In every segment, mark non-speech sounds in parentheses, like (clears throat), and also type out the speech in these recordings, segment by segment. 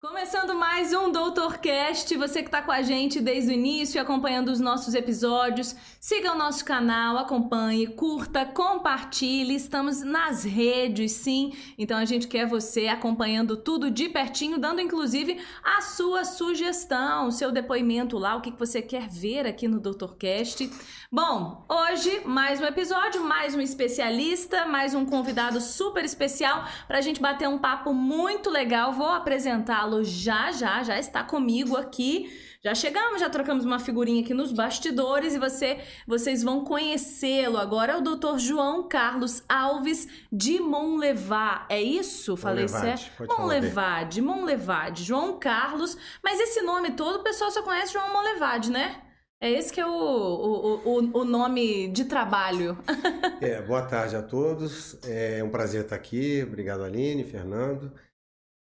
Começando mais um Doutorcast, você que está com a gente desde o início, acompanhando os nossos episódios, siga o nosso canal, acompanhe, curta, compartilhe, estamos nas redes, sim, então a gente quer você acompanhando tudo de pertinho, dando inclusive a sua sugestão, o seu depoimento lá, o que você quer ver aqui no Doutorcast. Bom, hoje mais um episódio, mais um especialista, mais um convidado super especial para a gente bater um papo muito legal, vou apresentá-lo já já, já está comigo aqui. Já chegamos, já trocamos uma figurinha aqui nos bastidores e você, vocês vão conhecê-lo agora. É o Dr. João Carlos Alves de Monlevade. É isso? Falei certo? Monlevade, Monlevade. João Carlos. Mas esse nome todo o pessoal só conhece João Monlevade, né? É esse que é o, o, o, o nome de trabalho. (laughs) é, boa tarde a todos. É um prazer estar aqui. Obrigado, Aline, Fernando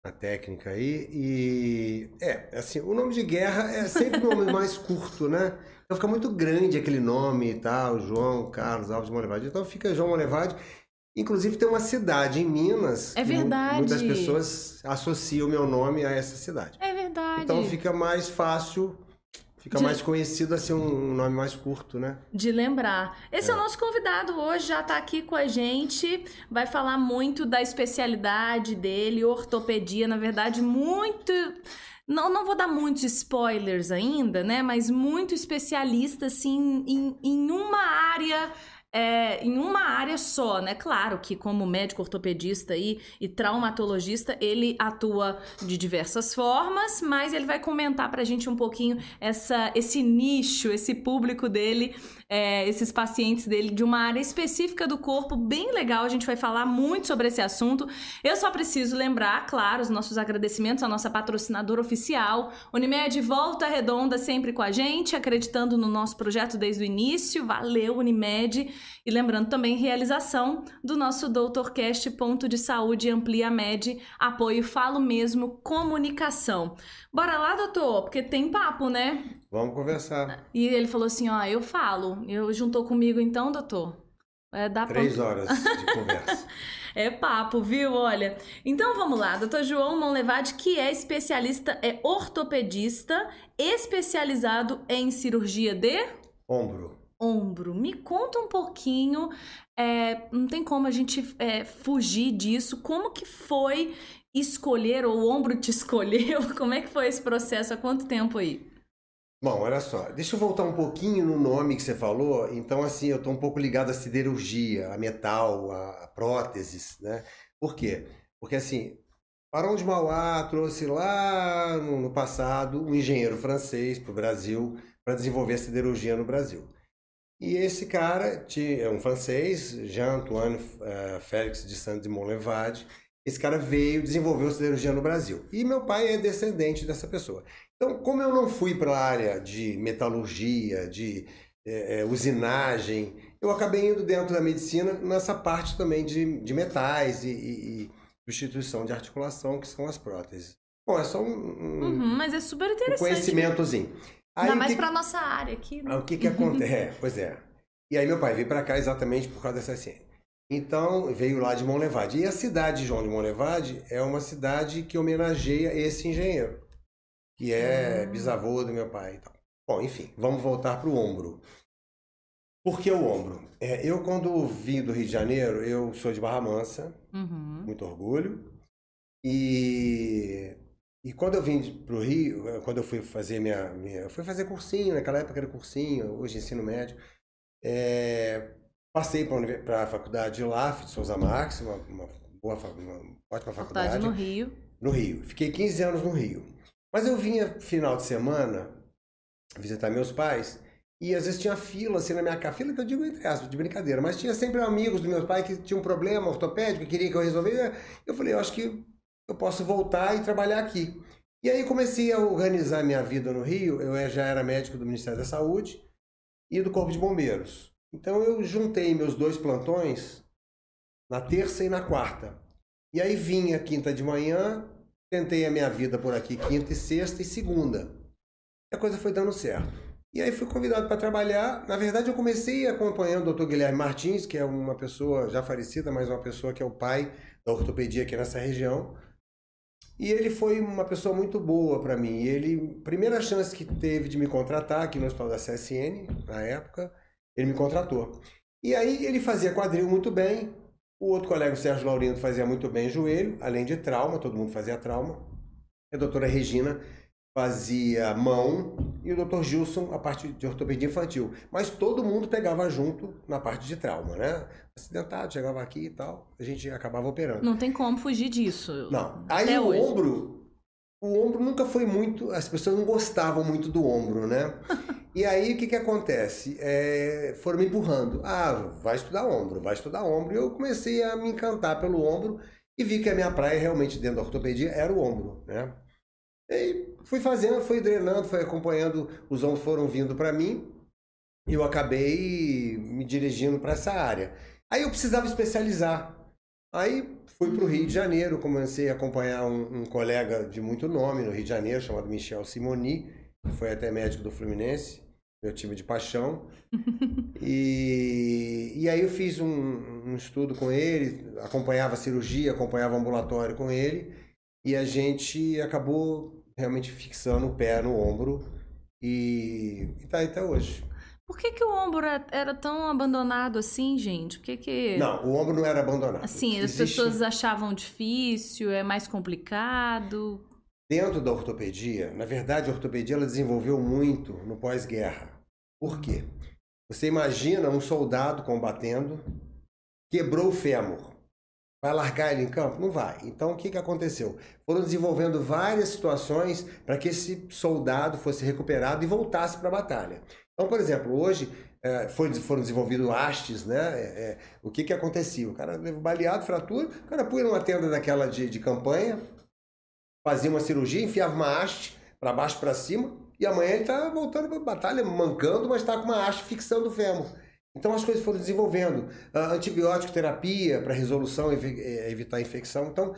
a técnica aí. E é, assim, o nome de guerra é sempre o nome mais curto, né? Então fica muito grande aquele nome e tal, João Carlos Alves de Monlevade. Então fica João Monlevade. Inclusive tem uma cidade em Minas. É verdade. Muitas pessoas associam o meu nome a essa cidade. É verdade. Então fica mais fácil Fica de... mais conhecido assim, um nome mais curto, né? De lembrar. Esse é, é o nosso convidado hoje, já está aqui com a gente. Vai falar muito da especialidade dele, ortopedia, na verdade, muito. Não, não vou dar muitos spoilers ainda, né? Mas muito especialista, assim, em, em uma área é, em uma área só, né? Claro que como médico ortopedista e, e traumatologista, ele atua de diversas formas, mas ele vai comentar pra gente um pouquinho essa, esse nicho, esse público dele é, esses pacientes dele de uma área específica do corpo, bem legal. A gente vai falar muito sobre esse assunto. Eu só preciso lembrar, claro, os nossos agradecimentos à nossa patrocinadora oficial, Unimed Volta Redonda, sempre com a gente, acreditando no nosso projeto desde o início. Valeu, Unimed! E lembrando também realização do nosso Doutorcast Ponto de Saúde Amplia Med, apoio Falo Mesmo Comunicação. Bora lá, doutor, porque tem papo, né? Vamos conversar. E ele falou assim: ó, eu falo. Eu juntou comigo então, doutor? É, dá Três horas de conversa. (laughs) é papo, viu? Olha. Então vamos lá, doutor João Monlevade, que é especialista, é ortopedista, especializado em cirurgia de ombro. Ombro. Me conta um pouquinho, é, não tem como a gente é, fugir disso. Como que foi escolher, ou o ombro te (laughs) escolheu? Como é que foi esse processo? Há quanto tempo aí? Bom, olha só, deixa eu voltar um pouquinho no nome que você falou. Então, assim, eu estou um pouco ligado à siderurgia, a metal, a, próteses, né? Por quê? Porque, assim, Barão de Mauá trouxe lá no, no passado um engenheiro francês para o Brasil para desenvolver a siderurgia no Brasil. E esse cara é um francês, Jean-Antoine uh, Félix de Saint de Montlevade, esse cara veio desenvolver siderurgia no Brasil. E meu pai é descendente dessa pessoa. Então, como eu não fui para a área de metalurgia, de é, é, usinagem, eu acabei indo dentro da medicina nessa parte também de, de metais e, e, e substituição de articulação, que são as próteses. Bom, é só um, um, uhum, mas é super interessante. um conhecimentozinho. Aí, Ainda mais que... para nossa área aqui. Né? O que que acontece? é, pois é. E aí meu pai veio para cá exatamente por causa dessa ciência. Então, veio lá de Monlevade. E a cidade de João de Monlevade é uma cidade que homenageia esse engenheiro, que é hum. bisavô do meu pai. Então. Bom, enfim, vamos voltar para o ombro. Por que o ombro? É, eu, quando vim do Rio de Janeiro, eu sou de Barra Mansa, uhum. muito orgulho. E, e quando eu vim para o Rio, quando eu fui fazer minha, minha. Eu fui fazer cursinho, naquela época era cursinho, hoje ensino médio. É, Passei para a faculdade de LAF de Souza Marques, uma, uma, boa, uma ótima faculdade. Faculdade no Rio. No Rio. Fiquei 15 anos no Rio. Mas eu vinha final de semana visitar meus pais e às vezes tinha fila assim na minha casa. Fila que eu digo entre aspas, de brincadeira. Mas tinha sempre amigos do meu pai que tinham um problema ortopédico, que queria que eu resolvesse. Eu falei, eu acho que eu posso voltar e trabalhar aqui. E aí comecei a organizar minha vida no Rio. Eu já era médico do Ministério da Saúde e do Corpo de Bombeiros. Então eu juntei meus dois plantões na terça e na quarta. E aí vinha quinta de manhã, tentei a minha vida por aqui quinta e sexta e segunda. E a coisa foi dando certo. E aí fui convidado para trabalhar. Na verdade, eu comecei acompanhando o Dr. Guilherme Martins, que é uma pessoa já falecida, mas uma pessoa que é o pai da ortopedia aqui nessa região. E ele foi uma pessoa muito boa para mim. Ele, primeira chance que teve de me contratar aqui no Hospital da CSN, na época, ele me contratou. E aí ele fazia quadril muito bem. O outro colega, o Sérgio Laurindo, fazia muito bem joelho, além de trauma, todo mundo fazia trauma. A doutora Regina fazia mão e o doutor Gilson a parte de ortopedia infantil. Mas todo mundo pegava junto na parte de trauma, né? Acidentado, chegava aqui e tal, a gente acabava operando. Não tem como fugir disso. Não. Aí o hoje. ombro, o ombro nunca foi muito, as pessoas não gostavam muito do ombro, né? (laughs) e aí o que que acontece? É, foram me empurrando. Ah, vai estudar ombro, vai estudar ombro. E eu comecei a me encantar pelo ombro e vi que a minha praia realmente dentro da ortopedia era o ombro, né? E fui fazendo, fui drenando, fui acompanhando, os ombros foram vindo para mim e eu acabei me dirigindo para essa área. Aí eu precisava especializar. Aí fui para o Rio de Janeiro, comecei a acompanhar um, um, colega de muito nome no Rio de Janeiro, chamado Michel Simoni, que foi até médico do Fluminense, meu time de paixão. (laughs) e, e aí eu fiz um, um estudo com ele, acompanhava a cirurgia, acompanhava o ambulatório com ele, e a gente acabou realmente fixando o pé no ombro e, e tá aí até hoje. Por que, que o ombro era tão abandonado assim, gente? Por que, que... Não, o ombro não era abandonado. Assim, as Existe... pessoas achavam difícil, é mais complicado. Dentro da ortopedia, na verdade, a ortopedia ela desenvolveu muito no pós-guerra. Por quê? Você imagina um soldado combatendo, quebrou o fêmur. Vai largar ele em campo? Não vai. Então o que, que aconteceu? Foram desenvolvendo várias situações para que esse soldado fosse recuperado e voltasse para a batalha. Então, por exemplo, hoje é, foi, foram desenvolvidos hastes, né? É, é, o que, que acontecia? O cara baleado, fratura, o cara punha numa tenda daquela de, de campanha, fazia uma cirurgia, enfiava uma haste para baixo para cima, e amanhã ele está voltando para a batalha, mancando, mas está com uma haste fixando o fêmur. Então as coisas foram desenvolvendo. Uh, antibiótico terapia para resolução, ev eh, evitar infecção. Então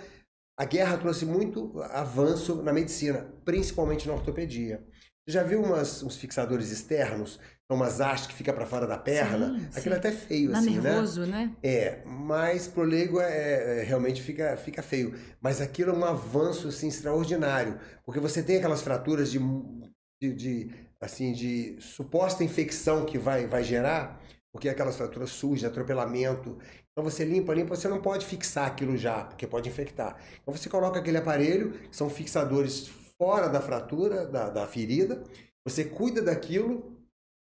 a guerra trouxe muito avanço na medicina, principalmente na ortopedia. Você já viu umas, uns fixadores externos? Umas hastes que fica para fora da perna? Sim, Aquilo sim. é até feio, Dá assim, né? nervoso, né? né? É, mas pro leigo é, é, realmente fica, fica feio. Mas aquilo é um avanço assim, extraordinário, porque você tem aquelas fraturas de, de, de assim, de suposta infecção que vai, vai gerar, porque aquelas fraturas sujas, atropelamento. Então você limpa, limpa, você não pode fixar aquilo já, porque pode infectar. Então você coloca aquele aparelho, são fixadores fora da fratura, da, da ferida, você cuida daquilo,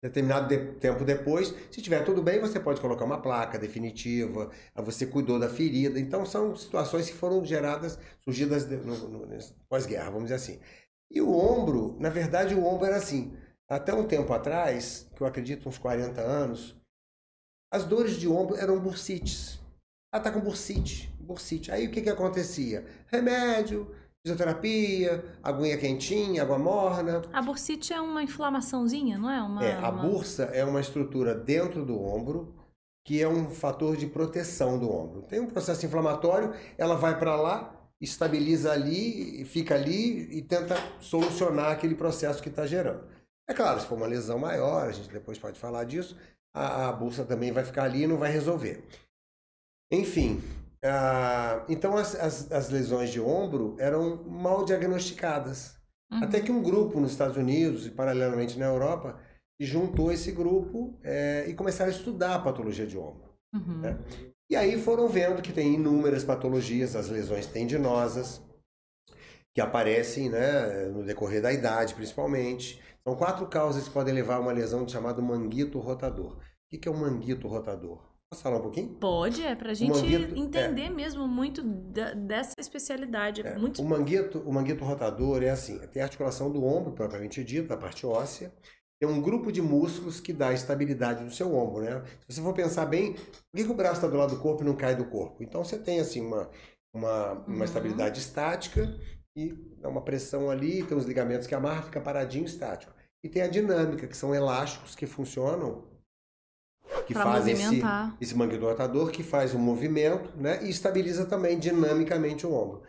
determinado de, tempo depois, se tiver tudo bem, você pode colocar uma placa definitiva, você cuidou da ferida. Então são situações que foram geradas, surgidas pós-guerra, vamos dizer assim. E o ombro, na verdade o ombro era assim, até um tempo atrás, que eu acredito uns 40 anos, as dores de ombro eram bursites. Ela tá com bursite, bursite. Aí o que que acontecia? Remédio, fisioterapia, aguinha quentinha, água morna. A bursite é uma inflamaçãozinha, não é? Uma, é, a uma... bursa é uma estrutura dentro do ombro que é um fator de proteção do ombro. Tem um processo inflamatório, ela vai para lá, estabiliza ali, fica ali e tenta solucionar aquele processo que está gerando. É claro, se for uma lesão maior, a gente depois pode falar disso, a, a bolsa também vai ficar ali e não vai resolver. Enfim, então as, as, as, lesões de ombro eram mal diagnosticadas. Uhum. Até que um grupo nos Estados Unidos e paralelamente na Europa juntou esse grupo é, e começaram a estudar a patologia de ombro. Uhum. Né? E aí foram vendo que tem inúmeras patologias, as lesões tendinosas, que aparecem né, no decorrer da idade, principalmente. São quatro causas que podem levar a uma lesão chamada manguito rotador. O que é o manguito rotador? Posso falar um pouquinho? Pode, é para a gente manguito, entender é, mesmo muito da, dessa especialidade. É, muito... o, manguito, o manguito rotador é assim: tem a articulação do ombro, propriamente dito, a parte óssea. Tem um grupo de músculos que dá estabilidade no seu ombro, né? Se você for pensar bem, por que, que o braço está do lado do corpo e não cai do corpo? Então você tem assim uma, uma, uma uhum. estabilidade estática e dá uma pressão ali, tem os ligamentos que amarram, fica paradinho estático. E tem a dinâmica, que são elásticos que funcionam, que pra fazem esse, esse manguito rotador, que faz o um movimento né, e estabiliza também dinamicamente o ombro.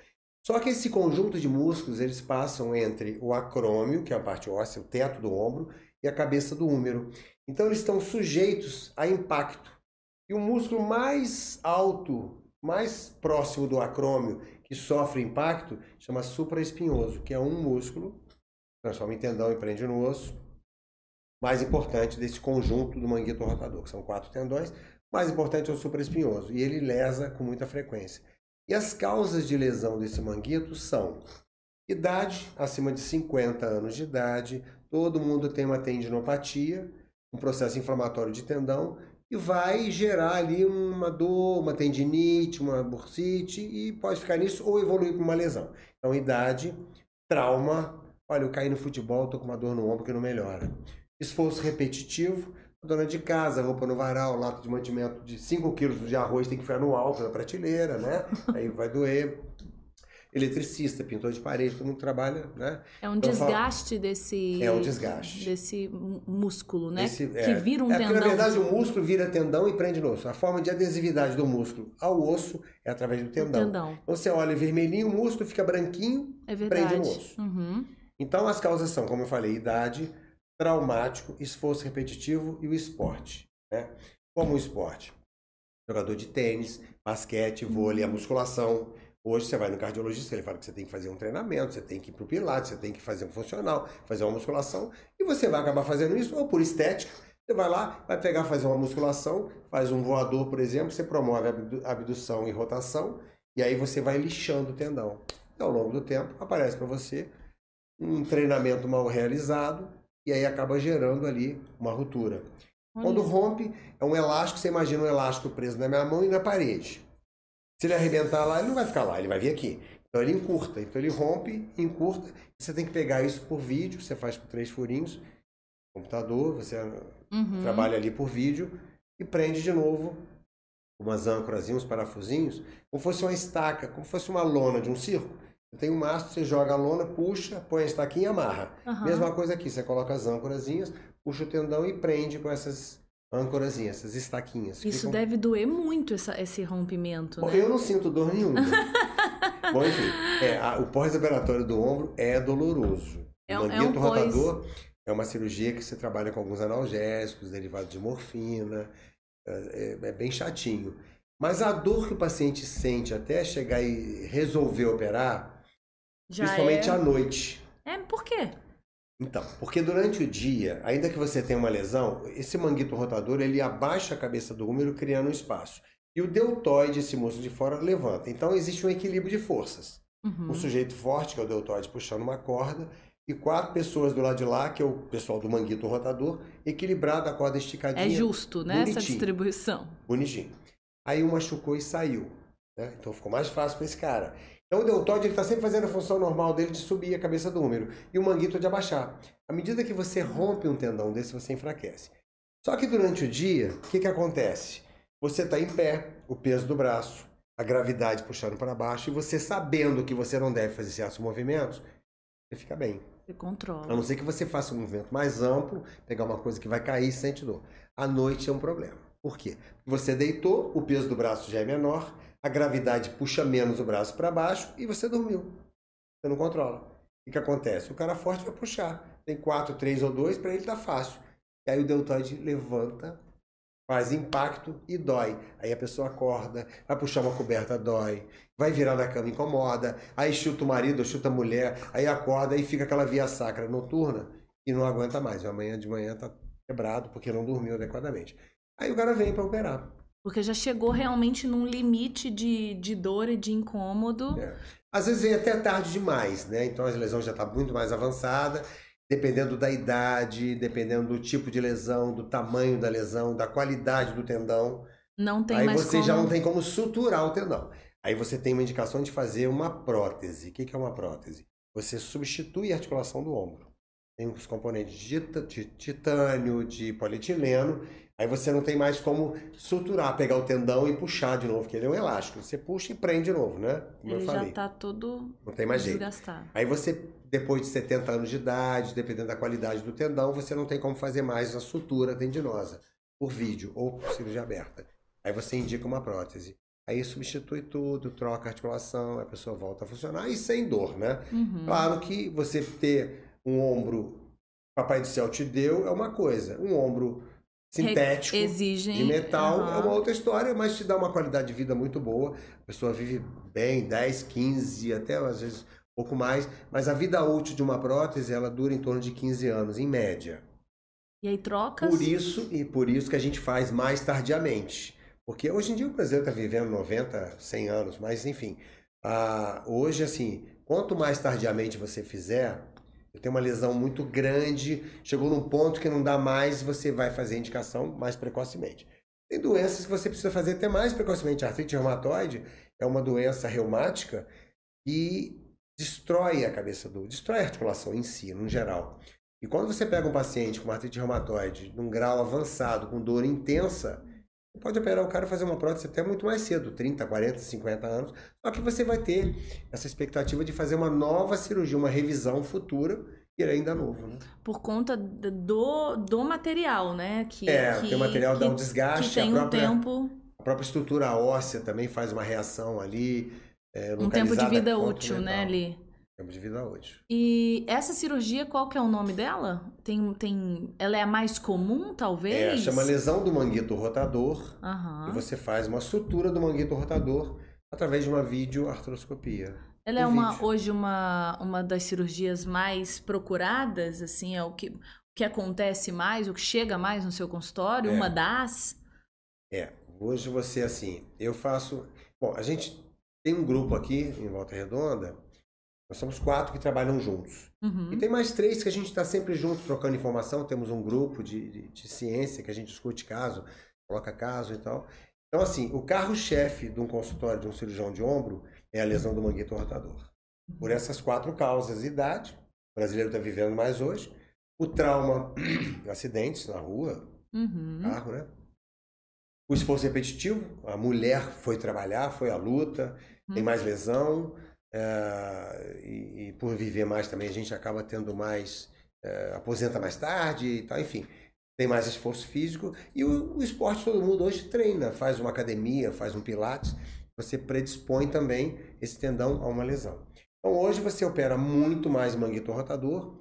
Só que esse conjunto de músculos, eles passam entre o acrômio, que é a parte óssea, o teto do ombro, e a cabeça do húmero. Então eles estão sujeitos a impacto. E o músculo mais alto, mais próximo do acrômio, que sofre impacto chama supraespinhoso, que é um músculo, transforma em tendão e prende no osso, mais importante desse conjunto do manguito rotador, que são quatro tendões. Mais importante é o supraespinhoso, e ele lesa com muita frequência. E as causas de lesão desse manguito são idade, acima de 50 anos de idade, todo mundo tem uma tendinopatia, um processo inflamatório de tendão, e vai gerar ali uma dor, uma tendinite, uma bursite, e pode ficar nisso ou evoluir para uma lesão. Então, idade, trauma, olha, eu caí no futebol, estou com uma dor no ombro que não melhora. Esforço repetitivo, dona de casa, roupa no varal, lata de mantimento de 5 quilos de arroz tem que ficar no alto da prateleira, né? (laughs) Aí vai doer. Eletricista, pintor de parede, todo mundo trabalha, né? É um então, desgaste desse. É um desgaste. Desse músculo, né? Esse, é, que vira um é, tendão. Porque, na verdade, o músculo vira tendão e prende no osso. A forma de adesividade do músculo ao osso é através do tendão. tendão. Você olha vermelhinho, o músculo fica branquinho, é prende no osso. Uhum. Então, as causas são, como eu falei, idade, traumático, esforço repetitivo e o esporte. Né? Como o esporte? Jogador de tênis, basquete, vôlei, a musculação. Hoje você vai no cardiologista, ele fala que você tem que fazer um treinamento, você tem que ir para o pilates, você tem que fazer um funcional, fazer uma musculação, e você vai acabar fazendo isso ou por estética. Você vai lá, vai pegar, fazer uma musculação, faz um voador, por exemplo, você promove a abdução e rotação, e aí você vai lixando o tendão. E ao longo do tempo, aparece para você um treinamento mal realizado, e aí acaba gerando ali uma ruptura. Quando rompe, é um elástico, você imagina um elástico preso na minha mão e na parede. Se ele arrebentar lá, ele não vai ficar lá, ele vai vir aqui. Então ele encurta, então ele rompe, encurta. Você tem que pegar isso por vídeo, você faz por três furinhos, computador, você uhum. trabalha ali por vídeo e prende de novo umas âncoras, uns parafusinhos, como fosse uma estaca, como fosse uma lona de um circo. Tem um mastro, você joga a lona, puxa, põe a estaquinha e amarra. Uhum. Mesma coisa aqui, você coloca as âncorazinhas, puxa o tendão e prende com essas âncorazinhas, essas estaquinhas. Isso ficam... deve doer muito essa, esse rompimento, Bom, né? Eu não sinto dor nenhuma. (laughs) Bom, enfim, é, a, o pós-operatório do ombro é doloroso. É, o manguito é um rotador pós... é uma cirurgia que você trabalha com alguns analgésicos, derivados de morfina, é, é, é bem chatinho. Mas a dor que o paciente sente até chegar e resolver operar, já Principalmente é... à noite. É, por quê? Então, porque durante o dia, ainda que você tenha uma lesão, esse manguito rotador, ele abaixa a cabeça do húmero criando um espaço. E o deltoide, esse músculo de fora, levanta. Então existe um equilíbrio de forças. Uhum. Um sujeito forte, que é o deltoide, puxando uma corda, e quatro pessoas do lado de lá, que é o pessoal do manguito rotador, equilibrado, a corda esticadinha. É justo, né, bonitinho, essa distribuição. Bonitinho. Aí um machucou e saiu. Né? Então ficou mais fácil para esse cara. Então o deltóide está sempre fazendo a função normal dele de subir a cabeça do húmero e o manguito de abaixar. À medida que você rompe um tendão desse, você enfraquece. Só que durante o dia, o que, que acontece? Você está em pé, o peso do braço, a gravidade puxando para baixo, e você sabendo que você não deve fazer certos movimentos, você fica bem. Você controla. A não ser que você faça um movimento mais amplo, pegar uma coisa que vai cair e sente dor. À noite é um problema. Por quê? Você deitou, o peso do braço já é menor, a gravidade puxa menos o braço para baixo e você dormiu. Você não controla. O que acontece? O cara forte vai puxar. Tem 4, 3 ou 2, para ele tá fácil. E aí o deltoide levanta, faz impacto e dói. Aí a pessoa acorda, vai puxar uma coberta, dói. Vai virar na cama, incomoda. Aí chuta o marido, chuta a mulher, aí acorda, e fica aquela via sacra noturna e não aguenta mais. Amanhã de manhã tá quebrado porque não dormiu adequadamente. Aí o cara vem para operar. Porque já chegou realmente num limite de, de dor e de incômodo. É. Às vezes vem até tarde demais, né? Então a lesão já está muito mais avançada, dependendo da idade, dependendo do tipo de lesão, do tamanho da lesão, da qualidade do tendão. Não tem Aí mais você como... já não tem como suturar o tendão. Aí você tem uma indicação de fazer uma prótese. O que é uma prótese? Você substitui a articulação do ombro. Tem os componentes de titânio, de polietileno Aí você não tem mais como suturar, pegar o tendão e puxar de novo, que ele é um elástico. Você puxa e prende de novo, né? Como ele eu falei. já tá todo não tem mais desgastado. Jeito. Aí você, depois de 70 anos de idade, dependendo da qualidade do tendão, você não tem como fazer mais a sutura tendinosa por vídeo ou por cirurgia aberta. Aí você indica uma prótese. Aí substitui tudo, troca a articulação, a pessoa volta a funcionar e sem dor, né? Uhum. Claro que você ter um ombro Papai do Céu te deu é uma coisa. Um ombro sintético Exigem. de metal Aham. é uma outra história, mas te dá uma qualidade de vida muito boa. A pessoa vive bem, 10, 15, até às vezes um pouco mais, mas a vida útil de uma prótese ela dura em torno de 15 anos, em média. E aí trocas. Por isso e por isso que a gente faz mais tardiamente. Porque hoje em dia o brasileiro está vivendo 90, 100 anos, mas enfim. ah, hoje, assim, quanto mais tardiamente você fizer, você tem uma lesão muito grande, chegou num ponto que não dá mais, você vai fazer a indicação mais precocemente. Tem doenças que você precisa fazer até mais precocemente. A artrite reumatoide é uma doença reumática que destrói a cabeça do. destrói a articulação em si, no geral. E quando você pega um paciente com artrite reumatoide num grau avançado, com dor intensa, pode operar o cara e fazer uma prótese até muito mais cedo, 30, 40, 50 anos. Só que você vai ter essa expectativa de fazer uma nova cirurgia, uma revisão futura, e ele ainda novo, né? Por conta do, do material, né? Que, É, que, o material dá um desgaste, Que tem a um própria, tempo, a própria estrutura óssea também faz uma reação ali. É, um tempo de vida útil, né, ali. Tempo de vida útil. E essa cirurgia, qual que é o nome dela? Tem, tem, ela é a mais comum, talvez? É, chama lesão do manguito rotador. Aham. E você faz uma sutura do manguito rotador através de uma videoartroscopia. Ela é um uma, vídeo. hoje uma, uma das cirurgias mais procuradas, assim, é o que, o que acontece mais, o que chega mais no seu consultório, É. uma das. É, hoje você assim, eu faço. Bom, a gente tem um grupo aqui em Volta Redonda, nós somos quatro que trabalham juntos. Uhum. E tem mais três que a gente está sempre junto, trocando informação. Temos um grupo de, de, de ciência que a gente discute caso, coloca caso e tal. Então, assim, o carro-chefe de um consultório de um cirurgião de ombro é a lesão do manguito rotador. Por essas quatro causas: idade, o brasileiro está vivendo mais hoje, o trauma, (clears throat) acidentes na rua, Uhum. carro, né? O esforço repetitivo, a mulher foi trabalhar, foi à luta, tem Hum. mais lesão, é, e, e por viver mais também a gente acaba tendo mais, é, aposenta mais tarde e tal, enfim, tem mais esforço físico. E o, o esporte todo mundo hoje treina, faz uma academia, faz um pilates, você predispõe também esse tendão a uma lesão. Então hoje você opera muito mais manguito rotador,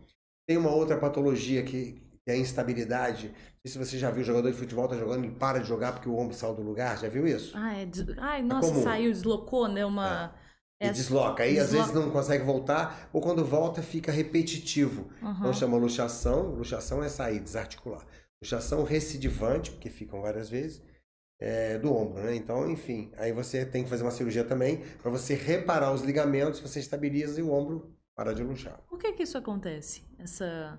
tem uma outra patologia que que é a instabilidade. Não sei se você já viu o jogador de futebol tá jogando, ele para de jogar porque o ombro saiu do lugar, já viu isso? Ah, é des- Ai, nossa, comum. saiu, deslocou, né? Uma. E é- desloca. Aí às desloca. vezes não consegue voltar, ou quando volta fica repetitivo. Aham. Então chama luxação. Luxação é sair, desarticular. Luxação recidivante, porque ficam várias vezes, é, do ombro, né? Então, enfim, aí você tem que fazer uma cirurgia também para você reparar os ligamentos, você estabiliza e o ombro para de luxar. Por que que isso acontece? Essa.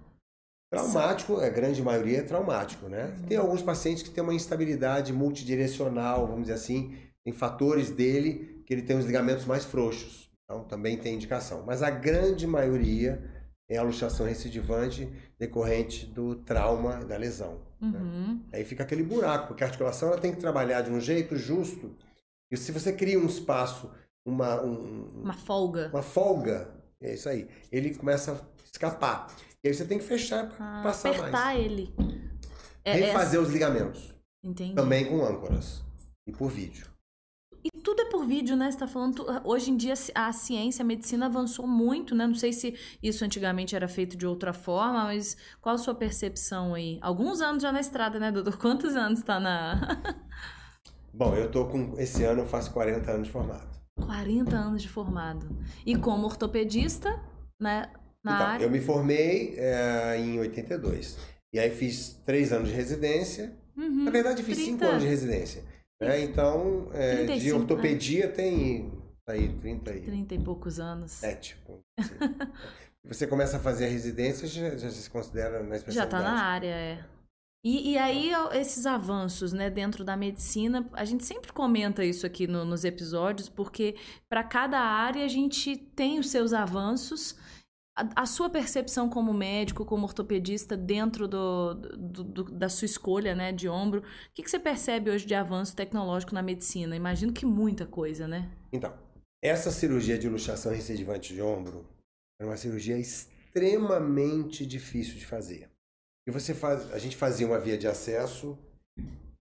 Traumático, a grande maioria é traumático, né? Tem alguns pacientes que têm uma instabilidade multidirecional, vamos dizer assim, tem fatores dele que ele tem os ligamentos mais frouxos. Então também tem indicação. Mas a grande maioria é a luxação recidivante decorrente do trauma da lesão. né? Uhum. Aí fica aquele buraco, porque a articulação ela tem que trabalhar de um jeito justo. E se você cria um espaço, uma, um- Uma folga. uma folga, é isso aí, ele começa a escapar. E aí você tem que fechar para Ah, passar apertar mais. ele. É, Refazer os ligamentos. é- Entendi. Também com âncoras. E por vídeo. E tudo é por vídeo, né? Você tá falando. tu- Hoje em dia a ciência, a medicina avançou muito, né? Não sei se isso antigamente era feito de outra forma, mas qual a sua percepção aí? Alguns anos já na estrada, né, doutor? Quantos anos tá na. (laughs) Bom, eu tô com. Esse ano eu faço 40 anos de formado. 40 anos de formado. E como ortopedista, né? Na então, área. eu me formei é, em 82. E aí fiz três anos de residência. Uhum. Na verdade, fiz 30. cinco anos de residência. Né? Então, é, de 35, ortopedia tem aí 37. 30 e poucos anos. dizer assim. Você começa a fazer a residência, já, já se considera na Já especialidade. tá na área, é. E, e aí, ó, esses avanços, né, dentro da medicina, a gente sempre comenta isso aqui no- nos episódios, porque para cada área a gente tem os seus avanços. A, sua percepção como médico, como ortopedista, dentro do, do- do- da sua escolha, né, de ombro, o que, que você percebe hoje de avanço tecnológico na medicina? Imagino que muita coisa, né? Então, essa cirurgia de luxação recidivante de ombro é uma cirurgia extremamente difícil de fazer. E você faz, a gente fazia uma via de acesso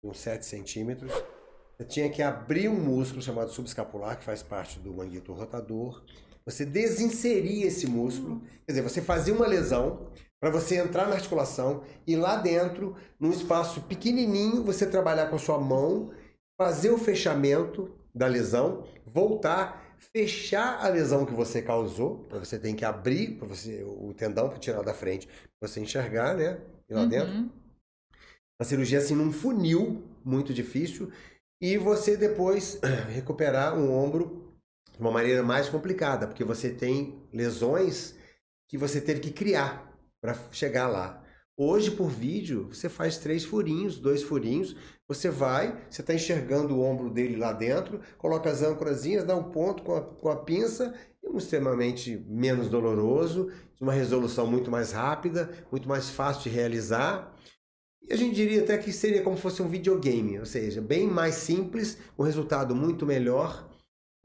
com 7 centímetros. Você tinha que abrir um músculo chamado subescapular, que faz parte do manguito rotador. Você desinseria esse músculo. Quer dizer, você fazia uma lesão, para você entrar na articulação e lá dentro, num espaço pequenininho, você trabalhar com a sua mão, fazer o fechamento da lesão, voltar, fechar a lesão que você causou, você tem que abrir para você o tendão para tirar da frente, pra você enxergar, né? E lá Uhum. dentro. A cirurgia assim num funil muito difícil e você depois (clears throat) recuperar um ombro de uma maneira mais complicada, porque você tem lesões que você teve que criar para chegar lá. Hoje, por vídeo, você faz três furinhos, dois furinhos, você vai, você está enxergando o ombro dele lá dentro, coloca as âncorazinhas, dá um ponto com a, com a pinça, e um extremamente menos doloroso, uma resolução muito mais rápida, muito mais fácil de realizar. E a gente diria até que seria como se fosse um videogame, ou seja, bem mais simples, com resultado muito melhor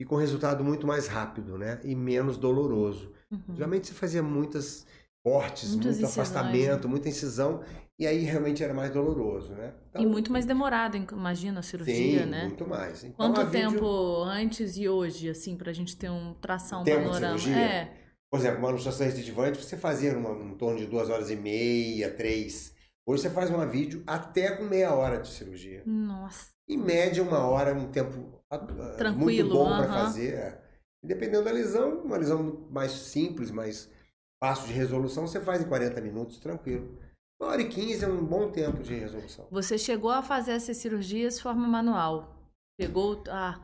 e com resultado muito mais rápido, né? E menos doloroso. Uhum. Geralmente você fazia muitas cortes, Muitas muito incisões, afastamento, né? muita incisão, e aí realmente era mais doloroso, né? E muito mais demorado, imagina, a cirurgia, sim, né? muito mais. Então, Quanto a vídeo- tempo antes e hoje, assim, pra gente ter um traçar um Tempo de panorama? cirurgia? É. Por exemplo, uma luxação recidivante você fazia uma, em torno de duas horas e meia, três. Hoje você faz uma vídeo até com meia hora de cirurgia. Nossa. Em média, uma hora, um tempo Tranquilo, muito bom para aham. fazer. é. Dependendo da lesão, uma lesão mais simples, mais fácil de resolução, você faz em 40 minutos, tranquilo. Uma hora e 15 é um bom tempo de resolução. Você chegou a fazer essas cirurgias de forma manual. Pegou. Ah,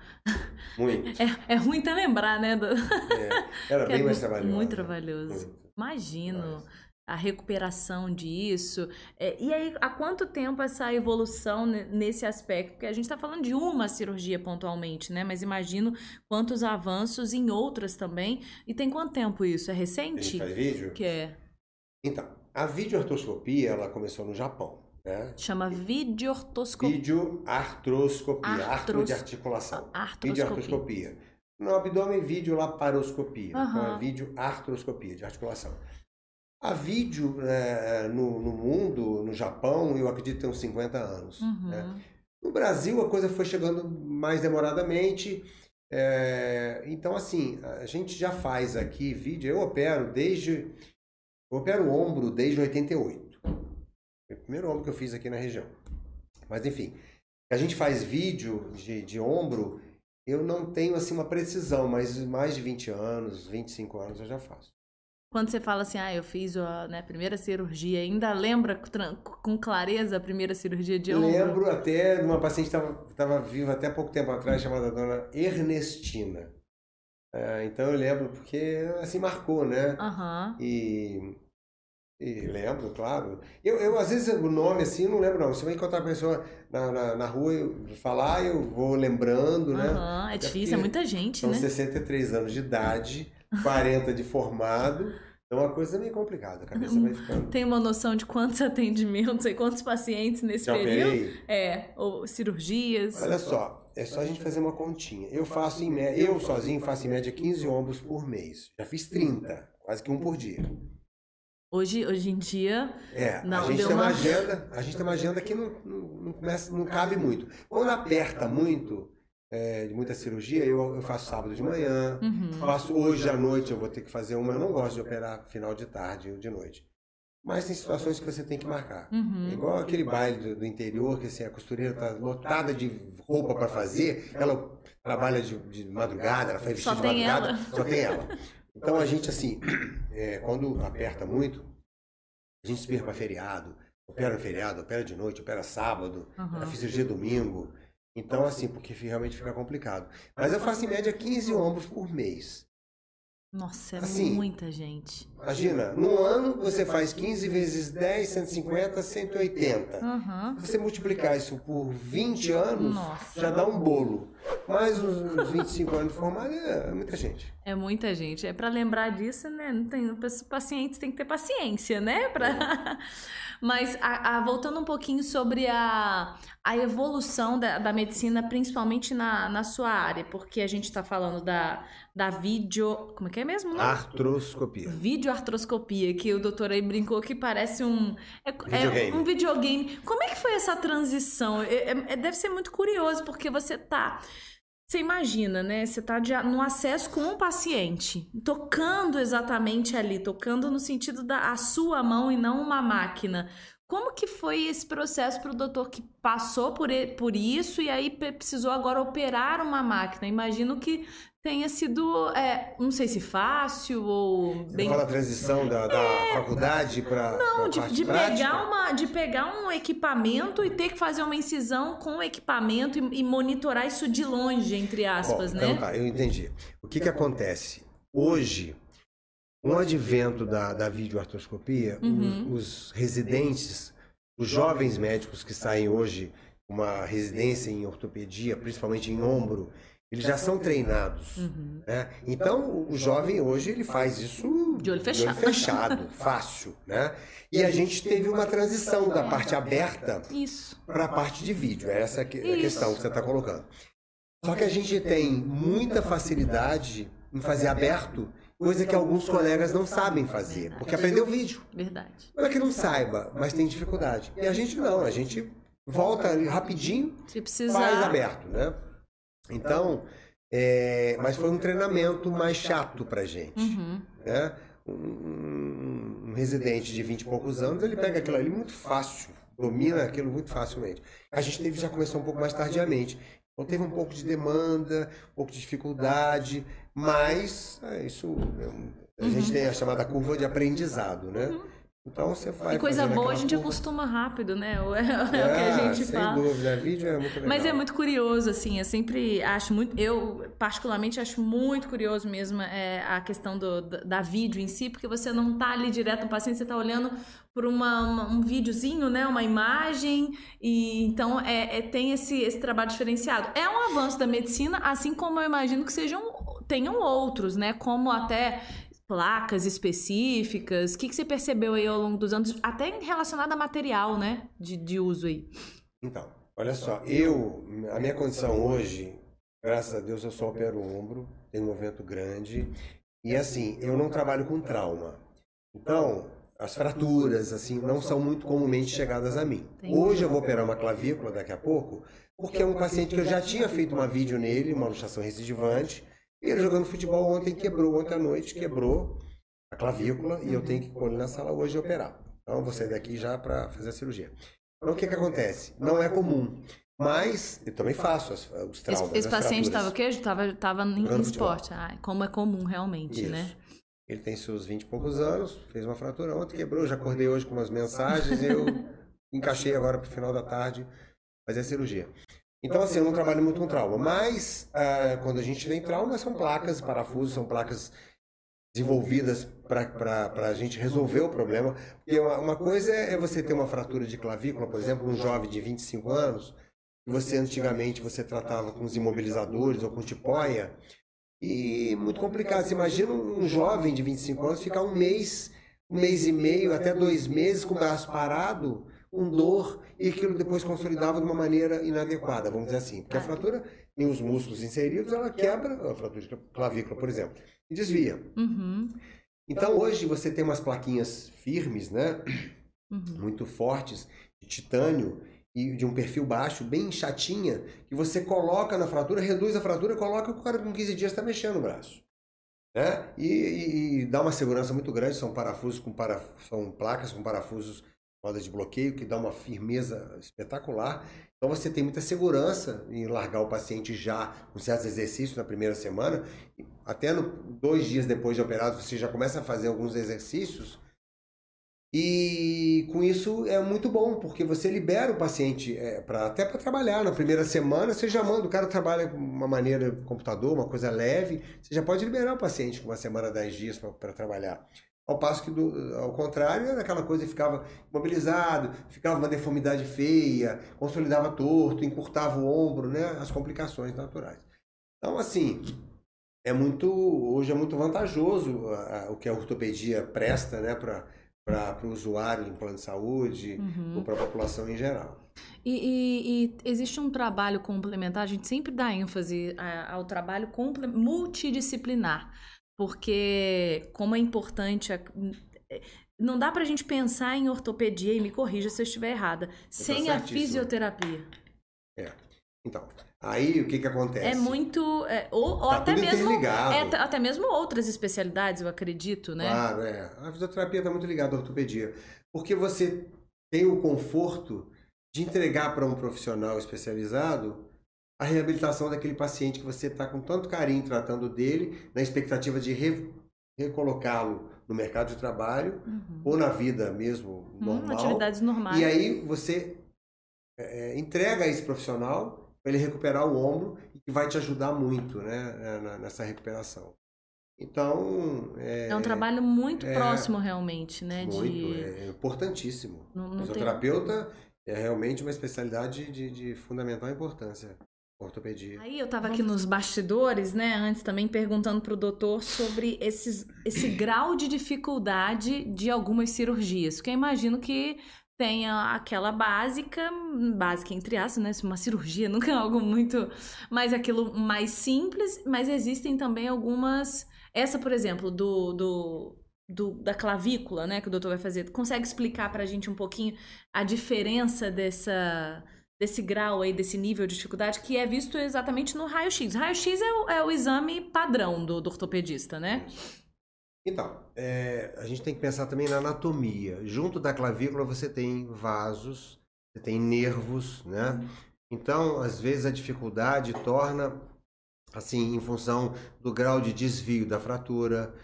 Muito. (laughs) é, é ruim até lembrar, né? do- É. Era (laughs) que bem é mais trabalhoso. Muito trabalhoso. Muito. Imagino Mais. A recuperação disso. É, e aí, há quanto tempo essa evolução ne- nesse aspecto? Porque a gente está falando de uma cirurgia pontualmente, né? Mas imagino quantos avanços em outras também. E tem quanto tempo isso? É A gente recente? faz vídeo? Que é? Então, a videoartroscopia, ela começou no Japão, né? Chama videoartroscopia. Videoartroscopia, artro Artros- de articulação. Artroscopia. Videoartroscopia. No abdômen, videolaparoscopia. Então, Aham. é videoartroscopia, de articulação. A vídeo né, no, no mundo, no Japão, eu acredito que tem uns 50 anos. Uhum. né? No Brasil, a coisa foi chegando mais demoradamente. é, então, assim, a gente já faz aqui vídeo. Eu opero desde. Eu opero ombro desde 88. Foi o primeiro ombro que eu fiz aqui na região. Mas, enfim, a gente faz vídeo de, de ombro. Eu não tenho assim uma precisão, mas mais de 20 anos, 25 anos eu já faço. Quando você fala assim, ah, eu fiz a né, primeira cirurgia, ainda lembra com clareza a primeira cirurgia de ombro? Lembro até de uma paciente que estava viva até pouco tempo atrás, chamada dona Ernestina. É, então eu lembro porque assim marcou, né? Aham. E, e lembro, claro. Eu, eu, às vezes, o nome assim, eu não lembro não. Se eu vai encontrar a pessoa na, na, na rua eu falar, eu vou lembrando, né? É difícil, é muita gente, São né? 63 anos de idade, 40 de formado. Então, é uma coisa meio complicada. A cabeça vai ficando... Tem uma noção de quantos (laughs) atendimentos e quantos pacientes nesse Já período? operei. É, ou cirurgias. Olha só, é só a gente fazer uma continha. Eu faço em média, eu sozinho faço em média 15 ombros por mês. Já fiz 30, quase que um por dia. Hoje, hoje em dia, É, Não, a gente tem uma uma- agenda, a gente tem uma agenda que não, não, não começa, não cabe muito. Quando aperta muito, é, de muita cirurgia, eu, eu faço sábado de manhã, uhum. faço hoje à noite, eu vou ter que fazer uma, eu não gosto de operar final de tarde ou de noite. Mas tem situações que você tem que marcar. É Uhum. igual aquele baile do, do interior, que assim, a costureira tá lotada de roupa para fazer, ela trabalha de, de madrugada, ela faz Só vestido de tem madrugada, ela. só tem ela. Então a gente, assim, (clears throat) é, quando aperta muito, a gente espirra para feriado, opera no feriado, opera de noite, opera sábado, já fiz cirurgia domingo. Então, assim, porque realmente fica complicado. Mas eu faço em média 15 ombros por mês. Nossa, é Assim, muita gente. Imagina, no ano você faz 15 vezes 10, 150, 180. Aham. Se você multiplicar isso por 20 anos, Nossa. já dá um bolo. Mais uns, uns 25 anos de formado é muita gente. É muita gente. É para lembrar disso, né? Não tem, pacientes têm que ter paciência, né? (laughs) Pra... Mas a- a- voltando um pouquinho sobre a, a evolução da, da medicina, principalmente na, na sua área, porque a gente está falando da, da vídeo. Como é que é mesmo? nome? Artroscopia. Videoartroscopia, que o doutor aí brincou que parece um. É, é Videogame. um videogame. Como é que foi essa transição? É- é- é- deve ser muito curioso, porque você tá Você imagina, né? Você tá de, no acesso com o um paciente, tocando exatamente ali, tocando no sentido da a sua mão e não uma máquina. Como que foi esse processo para o doutor que passou por, por isso e aí precisou agora operar uma máquina? Imagino que tenha sido, é, não sei se fácil ou Você bem... fala a transição da, da é... faculdade para Não, de, de pegar uma, de pegar um equipamento e ter que fazer uma incisão com o equipamento e, e monitorar isso de longe, entre aspas, Bom, né? Então tá, eu entendi. O que que acontece? Hoje com o advento da, da videoartroscopia, uhum. os, os, residentes, os jovens médicos que saem hoje uma residência em ortopedia, principalmente em ombro, eles já são treinados. Uhum. Né? Então, o jovem hoje ele faz isso de olho fechado, de olho fechado (laughs) fácil. Né? E a gente teve uma transição da parte aberta para a parte de vídeo. É essa a questão que você está colocando. Só que a gente tem muita facilidade em fazer aberto coisa que alguns colegas não sabem fazer, porque aprendeu vídeo. Verdade. Não é que não saiba, mas tem dificuldade. E a gente não, a gente volta rapidinho, Se precisar. faz aberto, né? Então, é, mas foi um treinamento mais chato pra gente, uhum. né? Um, um, residente de 20 e poucos anos, ele pega aquilo ali muito fácil, domina aquilo muito facilmente. A gente teve já começou um pouco mais tardiamente. Então teve um pouco de demanda, um pouco de dificuldade, mas é, isso é a gente uhum. tem a chamada curva de aprendizado, né? Uhum. Então você vai. E coisa boa a gente curva. acostuma rápido, né? É, (laughs) o que a gente sem fala. Sem dúvida, vídeo é muito legal. Mas é muito curioso, assim. Eu sempre acho muito. Eu, particularmente, acho muito curioso mesmo é, a questão do, da vídeo em si, porque você não tá ali direto no paciente, você tá olhando por uma, uma, um videozinho, né? Uma imagem. E então é, é, tem esse, esse trabalho diferenciado. É um avanço da medicina, assim como eu imagino que sejam tenham outros, né? Como até placas específicas? O que, que você percebeu aí ao longo dos anos, até relacionado a material, né? De, de uso aí. Então, olha só, eu, a minha condição hoje, graças a Deus, eu só opero o ombro, tenho um movimento grande. E assim, eu não trabalho com trauma. Então, as fraturas, assim, não são muito comumente chegadas a mim. Hoje eu vou operar uma clavícula daqui a pouco, porque é um paciente que eu já tinha feito uma vídeo nele, uma luxação recidivante, e ele jogando futebol ontem quebrou, ontem à noite quebrou a clavícula e eu tenho que pôr ele na sala hoje e operar. Então eu vou sair daqui já para fazer a cirurgia. Então o que, que acontece? Não é comum. Mas eu também faço os, os traumas. Esse, esse paciente estava o quê? Estava tava em, em esporte. Ah, como é comum realmente, Isso. né? Ele tem seus 20 e poucos anos, fez uma fratura ontem, quebrou. Já acordei hoje com umas mensagens e eu (laughs) encaixei agora para o final da tarde fazer a cirurgia. Então, assim, eu não trabalho muito com trauma. Mas, uh, quando a gente tem trauma, são placas, parafusos, são placas desenvolvidas para a gente resolver o problema. Porque uma, uma, coisa é você ter uma fratura de clavícula, por exemplo, um jovem de 25 anos, que você antigamente você tratava com os imobilizadores ou com tipóia, e muito complicado. Você imagina um jovem de 25 anos ficar um mês, um mês e meio, até dois meses com o braço parado, com dor, e aquilo depois consolidava de uma maneira inadequada, vamos dizer assim. Porque a fratura tem os músculos inseridos, ela quebra, a fratura de clavícula, por exemplo, e desvia. Uhum. Então hoje você tem umas plaquinhas firmes, né? Uhum. Muito fortes, de titânio e de um perfil baixo, bem chatinha, que você coloca na fratura, reduz a fratura, coloca o cara com 15 dias está mexendo o braço. Né? E, e, e, dá uma segurança muito grande, são parafusos com paraf... são placas com parafusos roda de bloqueio, que dá uma firmeza espetacular. Então você tem muita segurança em largar o paciente já com certos exercícios na primeira semana. Até no, dois dias depois de operado, você já começa a fazer alguns exercícios. E com isso é muito bom, porque você libera o paciente é, pra, até para trabalhar. Na primeira semana, você já manda, o cara trabalha de uma maneira computador, uma coisa leve, você já pode liberar o paciente com uma semana, dez dias para trabalhar. Ao passo que, do, ao contrário, era aquela coisa que ficava imobilizado, ficava uma deformidade feia, consolidava torto, encurtava o ombro, né? As complicações naturais. Então, assim, é muito, hoje é muito vantajoso a, a, o que a ortopedia presta, né? Para o usuário em plano de saúde uhum. ou para a população em geral. E, e, e, existe um trabalho complementar, a gente sempre dá ênfase ao trabalho multidisciplinar porque como é importante. A, não dá pra gente pensar em ortopedia, e me corrija se eu estiver errada, sem a fisioterapia. É. Então, Aí o que que acontece? É muito. é, ou ou Tá até mesmo. é, até mesmo outras especialidades, eu acredito, né? Claro, é. A fisioterapia está muito ligada à ortopedia. Porque você tem o conforto de entregar para um profissional especializado a reabilitação daquele paciente que você está com tanto carinho tratando dele, na expectativa de re- recolocá-lo no mercado de trabalho Uhum. ou na vida mesmo Hum, normal. atividades normais. E aí você é, é, entrega a esse profissional para ele recuperar o ombro e que vai te ajudar muito né, na- nessa recuperação. Então, é, É um trabalho muito é, próximo, realmente, né? muito, de... é importantíssimo. Não, O não tem... fisioterapeuta é realmente uma especialidade de, de fundamental importância. Ortopedia. Aí eu tava aqui nos bastidores, né, antes também perguntando pro doutor sobre esses, esse grau de dificuldade de algumas cirurgias. Porque eu imagino que tenha aquela básica, básica entre aspas, né? Uma cirurgia (laughs) nunca é algo muito. Mas aquilo mais simples, mas existem também algumas. Essa, por exemplo, do. do do- da clavícula, né, que o doutor vai fazer, consegue explicar pra gente um pouquinho a diferença dessa, desse grau aí, desse nível de dificuldade, que é visto exatamente no raio-x. Raio-x é é o exame padrão do, do ortopedista, né? Então, é, a gente tem que pensar também na anatomia. Junto da clavícula você tem vasos, você tem nervos, né? Então, às vezes a dificuldade torna, assim, em função do grau de desvio da fratura,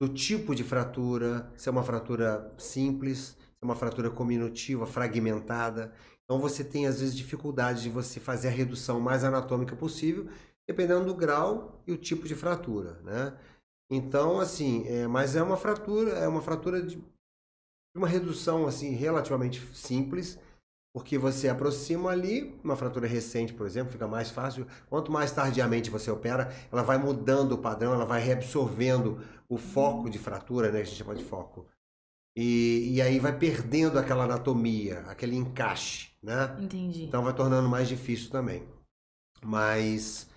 do tipo de fratura, se é uma fratura simples, se é uma fratura cominutiva, fragmentada. Então, você tem, às vezes, dificuldade de você fazer a redução mais anatômica possível, dependendo do grau e o tipo de fratura, né? Então, assim, é, mas é uma fratura, é uma fratura de uma redução assim relativamente simples, porque você aproxima ali, uma fratura recente, por exemplo, fica mais fácil. Quanto mais tardiamente você opera, ela vai mudando o padrão, ela vai reabsorvendo o foco de fratura, né, que a gente chama de foco. E, e aí vai perdendo aquela anatomia, aquele encaixe, né? Entendi. Então vai tornando mais difícil também. Mas,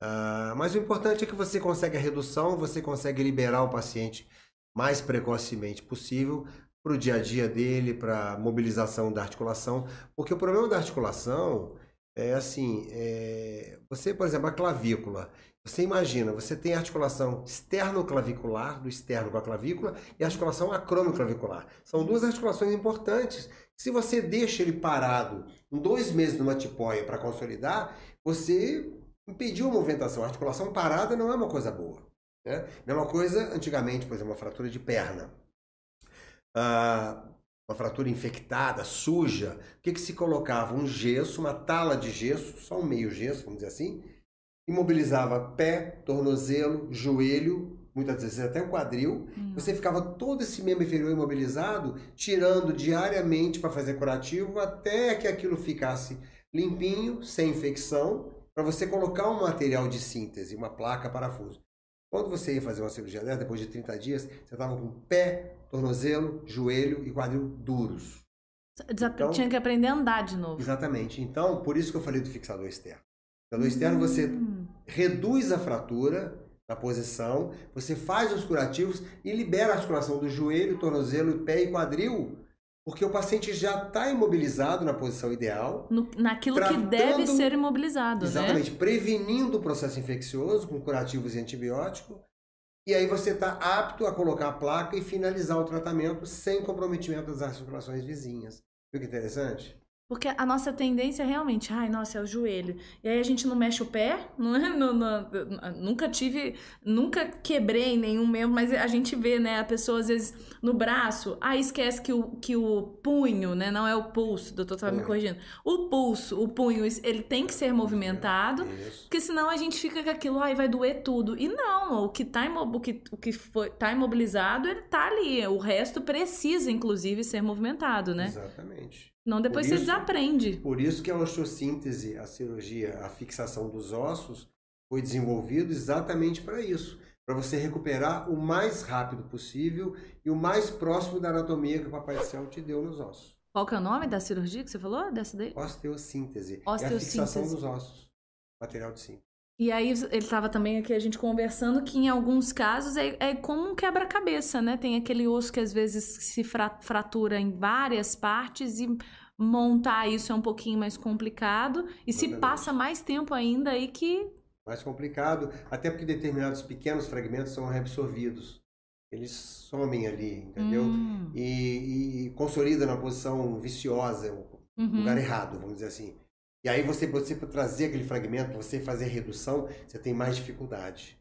ah, mas o importante é que você consegue a redução, você consegue liberar o paciente mais precocemente possível para o dia a dia dele, para a mobilização da articulação. Porque o problema da articulação é assim: é, você, por exemplo, a clavícula. Você imagina, você tem articulação externo-clavicular, do externo com a clavícula, e a articulação acromioclavicular. São duas articulações importantes. Se você deixa ele parado dois meses numa tipóia para consolidar, você impediu a movimentação. A articulação parada não é uma coisa boa. Né? Mesma coisa, antigamente, por exemplo, uma fratura de perna. Ah, uma fratura infectada, suja. O que, que se colocava? Um gesso, uma tala de gesso, só um meio gesso, vamos dizer assim, imobilizava pé, tornozelo, joelho, muitas vezes até o quadril. Hum. Você ficava todo esse membro inferior imobilizado, tirando diariamente para fazer curativo, até que aquilo ficasse limpinho, sem infecção, para você colocar um material de síntese, uma placa, parafuso. Quando você ia fazer uma cirurgia dessa, depois de 30 dias, você estava com pé, tornozelo, joelho e quadril duros. Então- Tinha que aprender a andar de novo. Exatamente. Então, por isso que eu falei do fixador externo. Fixador externo, você Hum. reduz a fratura na posição, você faz os curativos e libera a articulação do joelho, tornozelo, pé e quadril, porque o paciente já está imobilizado na posição ideal, No- naquilo Tratando- que deve ser imobilizado, né? exatamente, prevenindo o processo infeccioso com curativos e antibiótico, e aí você está apto a colocar a placa e finalizar o tratamento sem comprometimento das articulações vizinhas. Viu que interessante? Porque a nossa tendência é realmente, ai, nossa, é o joelho. E aí a gente não mexe o pé, (laughs) não é? Não- não- nunca tive, nunca quebrei nenhum membro, mas a gente vê, né, a pessoa às vezes no braço, aí esquece que o, que o punho, né, não é o pulso, o doutor tava me Punho. corrigindo. O pulso, o punho, ele tem que ser movimentado, Isso. porque senão a gente fica com aquilo, ai, vai doer tudo. E não, o que tá, o que, o que foi, tá imobilizado, ele tá ali. O resto precisa, inclusive, ser movimentado, né? Exatamente. Não depois Por você isso- desaprende. Por isso que a osteossíntese, a cirurgia, a fixação dos ossos foi desenvolvido exatamente para isso, para você recuperar o mais rápido possível e o mais próximo da anatomia que o Papai do Céu te deu nos ossos. Qual que é o nome da cirurgia que você falou? Dessa daí? Osteossíntese. É a Osteossíntese. fixação dos ossos. Material de síntese. E aí ele estava também aqui a gente conversando que em alguns casos é, é como um quebra-cabeça, né? Tem aquele osso que às vezes se fra- fratura em várias partes e montar isso é um pouquinho mais complicado. E se passa mais tempo ainda aí que. Mais complicado, até porque determinados pequenos fragmentos são reabsorvidos. Eles somem ali, entendeu? Hum, E, e, consolida na posição viciosa, o uhum. lugar errado, vamos dizer assim. E aí você, você para trazer aquele fragmento, você fazer redução, você tem mais dificuldade.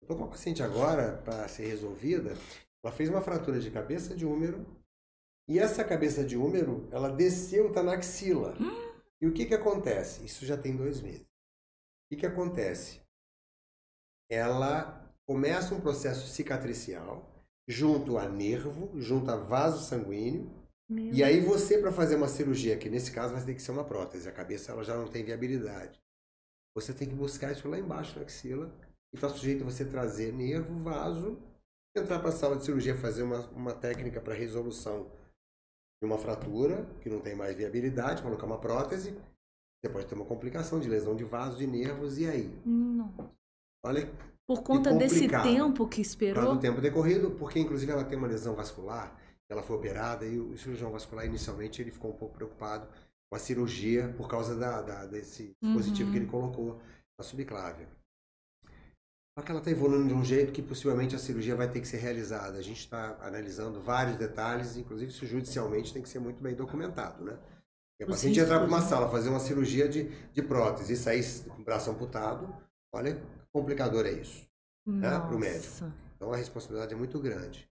Estou com uma paciente agora para ser resolvida. Ela fez uma fratura de cabeça de úmero e essa cabeça de úmero, ela desceu, está na axila. E o que que acontece? Isso já tem dois meses. O que que acontece? Ela começa um processo cicatricial junto a nervo, junto a vaso sanguíneo, Meu e aí você, para fazer uma cirurgia, que nesse caso vai ter que ser uma prótese, a cabeça ela já não tem viabilidade. Você tem que buscar isso lá embaixo na axila. E está sujeito a você trazer nervo, vaso, entrar para a sala de cirurgia, fazer uma, uma técnica para resolução de uma fratura, que não tem mais viabilidade, colocar uma prótese. Você pode ter uma complicação de lesão de vaso, de nervos, e aí? Não. Olha, Por conta desse tempo que esperou. do tempo decorrido, porque inclusive ela tem uma lesão vascular, ela foi operada e o cirurgião vascular inicialmente ele ficou um pouco preocupado com a cirurgia por causa da, da- desse dispositivo Uhum. que ele colocou na subclávia. Só que ela está evoluindo de um jeito que possivelmente a cirurgia vai ter que ser realizada. A gente está analisando vários detalhes, inclusive isso judicialmente tem que ser muito bem documentado, né? E a Os paciente entrar para uma né? sala, fazer uma cirurgia de, de prótese e sair com o braço amputado, olha, complicador é isso. né, pro médico. Nossa. Então a responsabilidade é muito grande.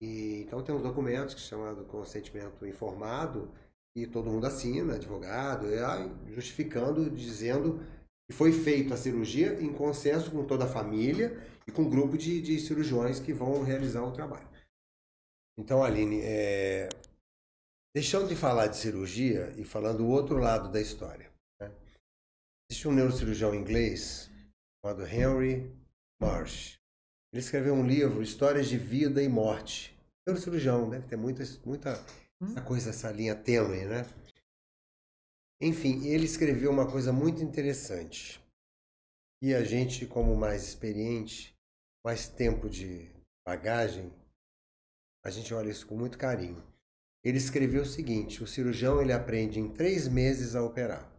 E, então tem uns documentos que chamado consentimento informado e todo mundo assina, advogado, justificando, dizendo que foi feita a cirurgia em consenso com toda a família e com um grupo de, de cirurgiões que vão realizar o trabalho. Então, Aline, é, deixando de falar de cirurgia e falando o outro lado da história. né? Existe um neurocirurgião inglês chamado Henry Marsh. Ele escreveu um livro, Histórias de Vida e Morte. Neurocirurgião, deve ter muita, muita essa coisa, essa linha tênue, né? Enfim, ele escreveu uma coisa muito interessante. E a gente, como mais experiente, mais tempo de bagagem, a gente olha isso com muito carinho. Ele escreveu o seguinte: o cirurgião ele aprende em três meses a operar.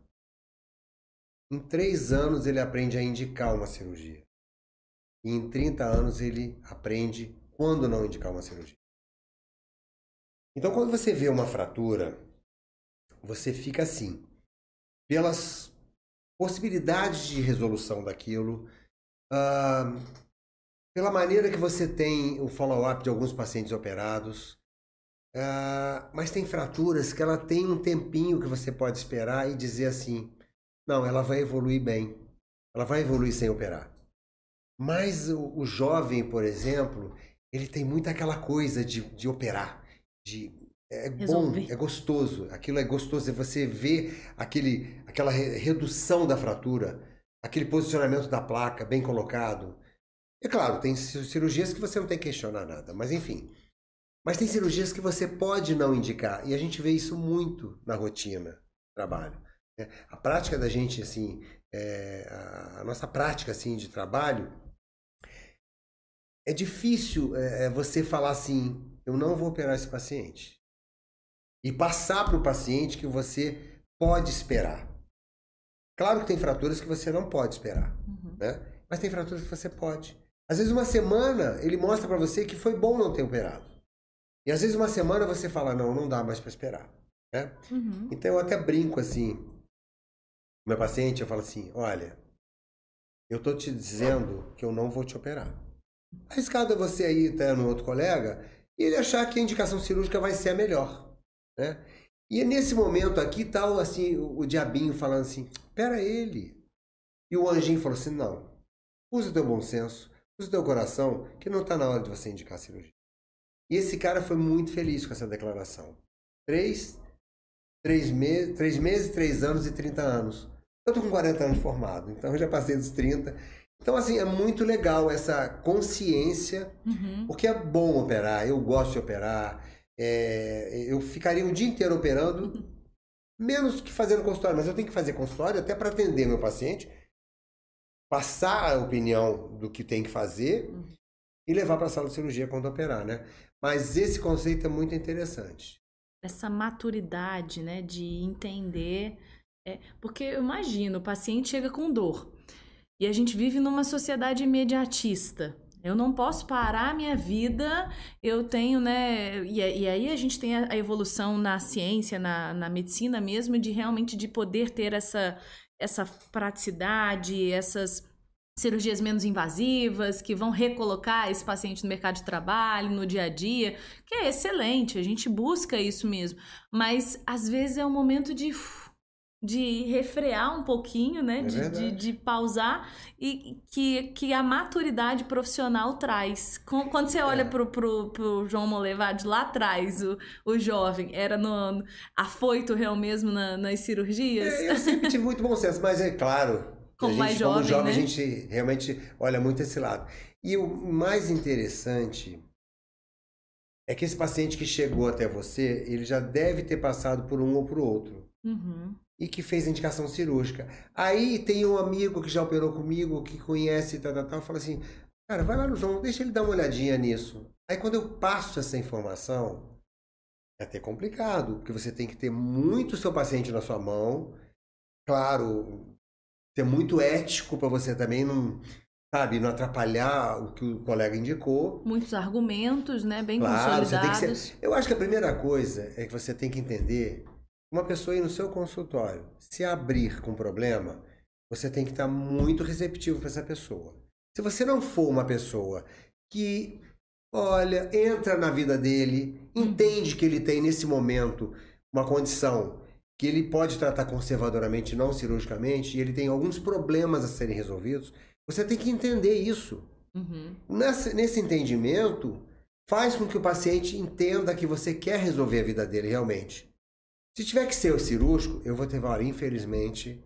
Em três anos ele aprende a indicar uma cirurgia. E em 30 anos ele aprende quando não indicar uma cirurgia. Então, quando você vê uma fratura, você fica assim, pelas possibilidades de resolução daquilo, ah, pela maneira que você tem o follow-up de alguns pacientes operados, ah, mas tem fraturas que ela tem um tempinho que você pode esperar e dizer assim, não, ela vai evoluir bem, ela vai evoluir sem operar. Mas o, o jovem, por exemplo, ele tem muito aquela coisa de, de operar, de é bom, Resolver. é gostoso. Aquilo é gostoso. é Você vê aquele, aquela re- redução da fratura, aquele posicionamento da placa bem colocado. É claro, tem ci- cirurgias que você não tem que questionar nada, mas enfim. Mas tem cirurgias que você pode não indicar e a gente vê isso muito na rotina do trabalho. né? A prática da gente, assim, é, a- a nossa prática assim de trabalho é difícil é, é, você falar assim, eu não vou operar esse paciente. E passar para o paciente que você pode esperar. Claro que tem fraturas que você não pode esperar, Uhum. né? Mas tem fraturas que você pode. Às vezes uma semana ele mostra para você que foi bom não ter operado. E às vezes uma semana você fala, não, não dá mais para esperar, né? Uhum. Então eu até brinco assim, meu paciente, eu falo assim, olha, eu tô te dizendo que eu não vou te operar. Arriscado é você aí até no outro colega e ele achar que a indicação cirúrgica vai ser a melhor, né? E nesse momento aqui tal assim o, diabinho falando assim, pera ele. E o anjinho falou assim, não, usa o teu bom senso, usa o teu coração, que não está na hora de você indicar a cirurgia. E esse cara foi muito feliz com essa declaração. Três, três, me três meses, três anos e 30 anos. Eu tô com 40 anos formado, então eu já passei dos 30. Então, assim, é muito legal essa consciência, Uhum. porque é bom operar, eu gosto de operar. É, eu ficaria o dia inteiro operando, menos que fazendo consultório, mas eu tenho que fazer consultório até para atender meu paciente, passar a opinião do que tem que fazer e levar para a sala de cirurgia quando operar, né? Mas esse conceito é muito interessante. essa maturidade, né, de entender. É, porque eu imagino, o paciente chega com dor e a gente vive numa sociedade imediatista. Eu não posso parar a minha vida, eu tenho, né? E, e aí a gente tem a, a evolução na ciência, na, na medicina mesmo, de realmente de poder ter essa, essa praticidade, essas cirurgias menos invasivas, que vão recolocar esse paciente no mercado de trabalho, no dia a dia, que é excelente, a gente busca isso mesmo. Mas às vezes é um momento de de refrear um pouquinho, né? É de, de, de, pausar e que, que a maturidade profissional traz. Quando você olha é. pro, pro, pro João Molevade lá atrás, o, o jovem, era no, afoito real mesmo na, nas cirurgias? É, eu sempre tive muito bom senso, mas é claro. Como gente, mais jovem, como jovem, né? a gente realmente olha muito esse lado. E o mais interessante é que esse paciente que chegou até você, ele já deve ter passado por um ou por outro. Uhum e que fez a indicação cirúrgica. Aí tem um amigo que já operou comigo, que conhece, tal, tal, tal, fala assim, cara, vai lá no João, deixa ele dar uma olhadinha nisso. Aí quando eu passo essa informação, é até complicado, porque você tem que ter muito seu paciente na sua mão, claro, ser muito ético para você também não, sabe, não atrapalhar o que o colega indicou. Muitos argumentos, né, bem claro, consolidados. Você tem que ser... Eu acho que a primeira coisa é que você tem que entender uma pessoa ir no seu consultório, se abrir com problema, você tem que estar muito receptivo para essa pessoa. Se você não for uma pessoa que, olha, entra na vida dele, entende que ele tem nesse momento uma condição que ele pode tratar conservadoramente, não cirurgicamente, e ele tem alguns problemas a serem resolvidos, você tem que entender isso. Uhum. Nesse, nesse entendimento, faz com que o paciente entenda que você quer resolver a vida dele realmente. Se tiver que ser o cirúrgico, eu vou ter valor, infelizmente.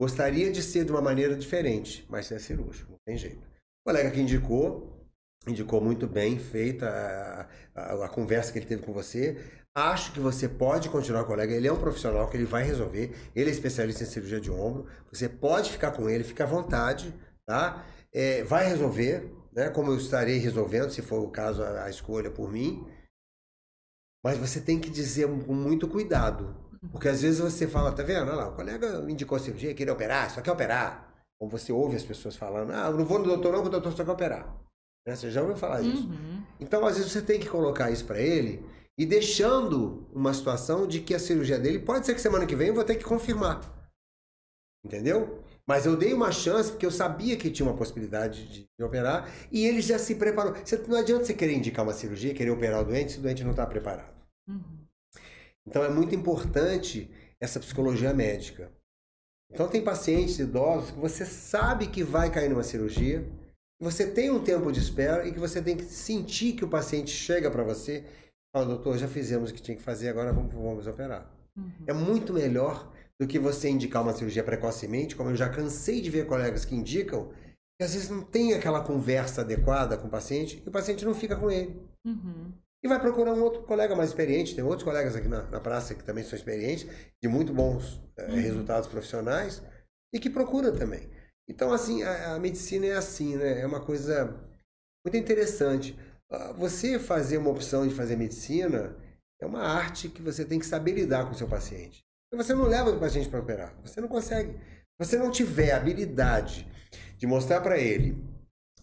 Gostaria de ser de uma maneira diferente, mas é cirúrgico, não tem jeito. O colega que indicou, indicou muito bem feita a, a, a, conversa que ele teve com você. Acho que você pode continuar, colega. Ele é um profissional que ele vai resolver. Ele é especialista em cirurgia de ombro. Você pode ficar com ele, fica à vontade, tá? É, vai resolver, né? Como eu estarei resolvendo, se for o caso, a, a escolha por mim. Mas você tem que dizer com muito cuidado. Porque às vezes você fala, tá vendo? Olha lá, o colega indicou a cirurgia, queria operar, só quer operar. Ou você ouve as pessoas falando, ah, eu não vou no doutor não, o doutor só quer operar. Né? Você já ouviu falar isso. Uhum. Então, às vezes, você tem que colocar isso para ele e deixando uma situação de que a cirurgia dele pode ser que semana que vem eu vou ter que confirmar. Entendeu? Mas eu dei uma chance porque eu sabia que tinha uma possibilidade de, de operar e ele já se preparou. Você, não adianta você querer indicar uma cirurgia, querer operar o doente se o doente não está preparado. Uhum. Então é muito importante essa psicologia médica. Então tem pacientes idosos que você sabe que vai cair numa cirurgia, você tem um tempo de espera e que você tem que sentir que o paciente chega para você e fala, doutor, já fizemos o que tinha que fazer, agora vamos, vamos operar. Uhum. É muito melhor do que você indicar uma cirurgia precocemente, como eu já cansei de ver colegas que indicam, que às vezes não tem aquela conversa adequada com o paciente e o paciente não fica com ele. Uhum. E vai procurar um outro colega mais experiente. Tem outros colegas aqui na, na praça que também são experientes, de muito bons é, uhum. resultados profissionais, e que procuram também. Então, assim, a, a, medicina é assim, né? É uma coisa muito interessante. Ah, você fazer uma opção de fazer medicina é uma arte que você tem que saber lidar com o seu paciente. Você não leva o paciente para operar. Você não consegue. Se você não tiver habilidade de mostrar para ele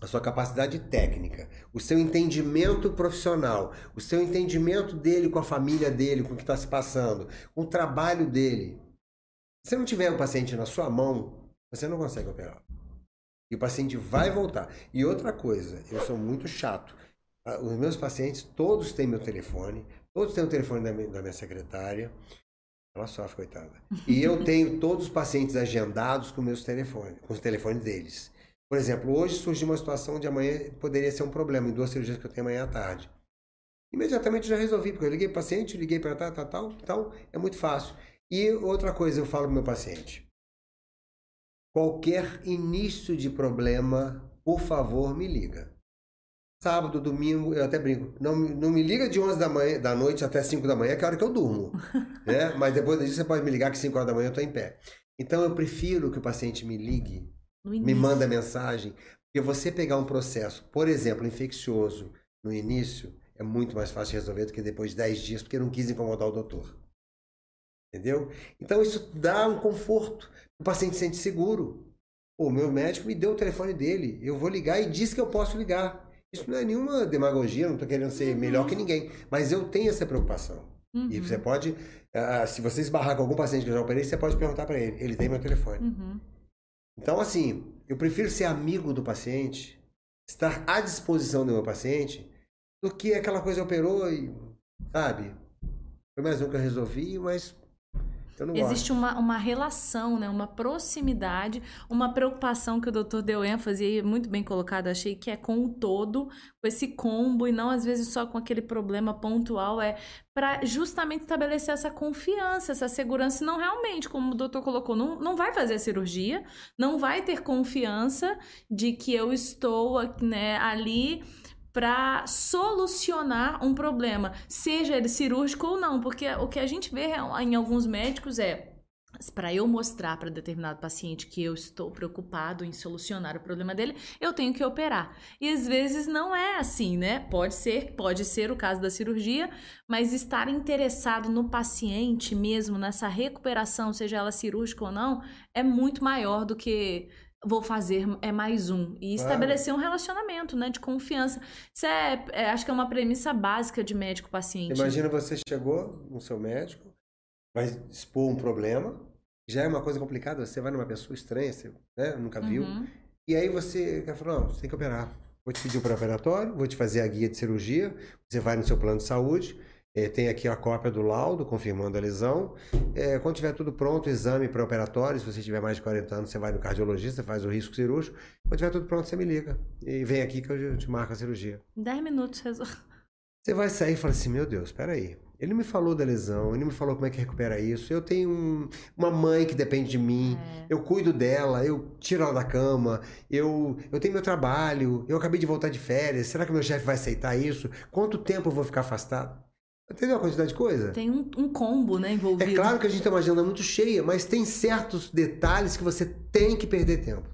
a sua capacidade técnica, o seu entendimento profissional, o seu entendimento dele com a família dele, com o que está se passando, com o trabalho dele. Se você não tiver o paciente na sua mão, você não consegue operar. E o paciente vai voltar. E outra coisa, eu sou muito chato. Ah, os meus pacientes, todos têm meu telefone, todos têm o telefone da minha, da minha secretária. Ela sofre, coitada. E eu (laughs) tenho todos os pacientes agendados com meus telefones, com os telefones deles. Por exemplo, hoje surgiu uma situação onde amanhã poderia ser um problema, em duas cirurgias que eu tenho amanhã à tarde. Imediatamente já resolvi, porque eu liguei para o paciente, liguei para tal, tal, tal, então é muito fácil. E outra coisa eu falo para o meu paciente: qualquer início de problema, por favor, me liga sábado, domingo, eu até brinco, não, não me liga de 11 da, manhã, da noite até 5 da manhã, que é a hora que eu durmo. (laughs) né? Mas depois disso você pode me ligar que 5 horas da manhã eu estou em pé. Então eu prefiro que o paciente me ligue, me manda mensagem, porque você pegar um processo, por exemplo, infeccioso no início, é muito mais fácil de resolver do que depois de 10 dias, porque não quis incomodar o doutor. Entendeu? Então isso dá um conforto. O paciente se sente seguro. O meu médico me deu o telefone dele. Eu vou ligar e diz que eu posso ligar. Isso não é nenhuma demagogia, não estou querendo ser melhor que ninguém. Mas eu tenho essa preocupação. E Uhum. você pode, ah, se você esbarrar com algum paciente que eu já operei, você pode perguntar para ele. Ele tem meu telefone. Uhum. Então, assim, eu prefiro ser amigo do paciente, estar à disposição do meu paciente, do que aquela coisa operou e, sabe, foi mais um que eu resolvi, mas Existe uma, uma relação, né? uma proximidade, uma preocupação que o doutor deu ênfase e muito bem colocado, achei que é com o todo, com esse combo e não às vezes só com aquele problema pontual, é para justamente estabelecer essa confiança, essa segurança, não realmente, como o doutor colocou, não, não vai fazer a cirurgia, não vai ter confiança de que eu estou né, ali para solucionar um problema, seja ele cirúrgico ou não, porque o que a gente vê em alguns médicos é para eu mostrar para determinado paciente que eu estou preocupado em solucionar o problema dele, eu tenho que operar. E às vezes não é assim, né? Pode ser, pode ser o caso da cirurgia, mas estar interessado no paciente mesmo, nessa recuperação, seja ela cirúrgica ou não, é muito maior do que vou fazer é mais um e Claro. estabelecer um relacionamento, né, de confiança. Isso é, é, acho que é uma premissa básica de médico paciente. Imagina você chegou no seu médico, vai expor um problema, já é uma coisa complicada, você vai numa pessoa estranha, você né, nunca viu, Uhum. e aí você quer falar, não, você tem que operar. Vou te pedir o pré-operatório, vou te fazer a guia de cirurgia, você vai no seu plano de saúde, eh, tem aqui a cópia do laudo confirmando a lesão. Eh, quando tiver tudo pronto, exame pré-operatório, se você tiver mais de 40 anos, você vai no cardiologista, faz o risco cirúrgico. Quando tiver tudo pronto, você me liga. E vem aqui que eu te marco a cirurgia. Em 10 minutos resolve. Você vai sair e fala assim, meu Deus, peraí. Ele me falou da lesão, ele me falou como é que recupera isso. Eu tenho um- uma mãe que depende de mim, É. eu cuido dela, eu tiro ela da cama, eu, eu tenho meu trabalho, eu acabei de voltar de férias, será que meu chefe vai aceitar isso? Quanto tempo eu vou ficar afastado? Entendeu a quantidade de coisa? Tem um, um combo, né, envolvido. É claro que a gente tem uma agenda muito cheia, mas tem certos detalhes que você tem que perder tempo.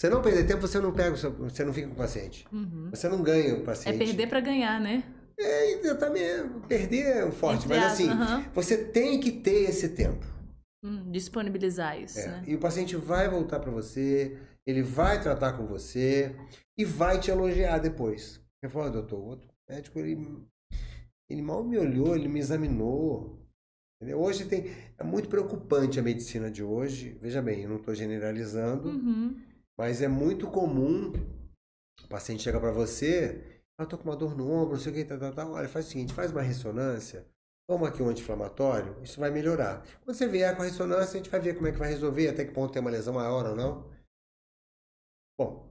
Você não perder tempo, você não pega, seu- você não fica com o paciente. Uhum. Você não ganha o É paciente. perder para ganhar, né? É, exatamente. Perder é um forte, Entre mas aspas, assim, aham. você tem que ter esse tempo. Hum, disponibilizar isso, É, né? E o paciente vai voltar para você, ele vai tratar com você e vai te elogiar depois. Fala, "Ah, doutor, o outro médico, ele, ele mal me olhou, ele me examinou. Entendeu? Hoje tem. É muito preocupante a medicina de hoje. Veja bem, eu não estou generalizando, Uhum. mas é muito comum o paciente chega para você, "Ah, eu tô com uma dor no ombro, não sei o que, tá, tá, tá. Olha, faz o seguinte, faz uma ressonância, toma aqui um anti-inflamatório, isso vai melhorar. Quando você vier com a ressonância, a gente vai ver como é que vai resolver, até que ponto tem uma lesão maior ou não. Bom,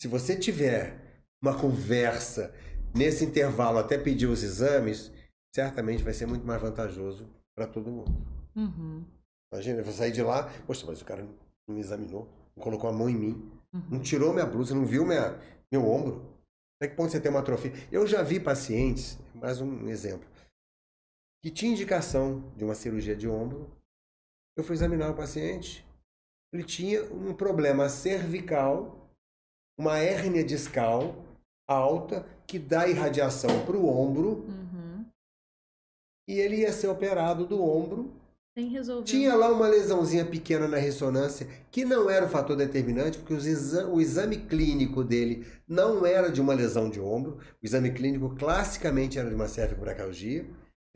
se você tiver uma conversa nesse intervalo até pedir os exames, certamente vai ser muito mais vantajoso para todo mundo. Uhum. Imagina, eu vou sair de lá, poxa, mas o cara não me examinou, não colocou a mão em mim, Uhum. não tirou minha blusa, não viu minha, meu ombro. Até que ponto você tem uma atrofia? Eu já vi pacientes, mais um exemplo, que tinha indicação de uma cirurgia de ombro. Eu fui examinar o paciente, ele tinha um problema cervical, uma hérnia discal alta que dá irradiação para o ombro Uhum. e ele ia ser operado do ombro. Tinha lá uma lesãozinha pequena na ressonância, que não era o fator determinante, porque exa- o exame clínico dele não era de uma lesão de ombro. O exame clínico classicamente era de uma cervicobracalgia.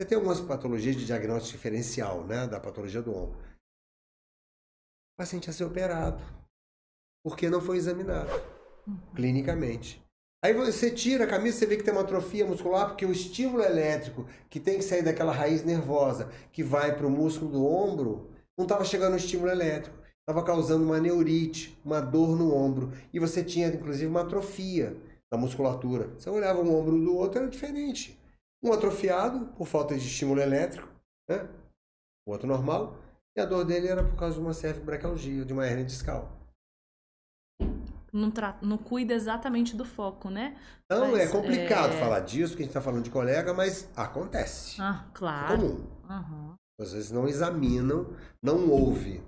Você tem algumas patologias de diagnóstico diferencial, né, da patologia do ombro. O paciente ia ser operado, porque não foi examinado clinicamente. Aí você tira a camisa, você vê que tem uma atrofia muscular, porque o estímulo elétrico que tem que sair daquela raiz nervosa que vai para o músculo do ombro, não estava chegando o estímulo elétrico. Estava causando uma neurite, uma dor no ombro. E você tinha, inclusive, uma atrofia da musculatura. Você olhava um ombro do outro, era diferente. Um atrofiado, por falta de estímulo elétrico, né? o outro normal. E a dor dele era por causa de uma cervicobracalgia, de uma hernia discal. Não, não cuida exatamente do foco, né? Então Mas, é complicado é- falar disso, porque a gente está falando de colega, mas acontece. Ah, É claro. comum. Aham. Às vezes não examinam, não ouve.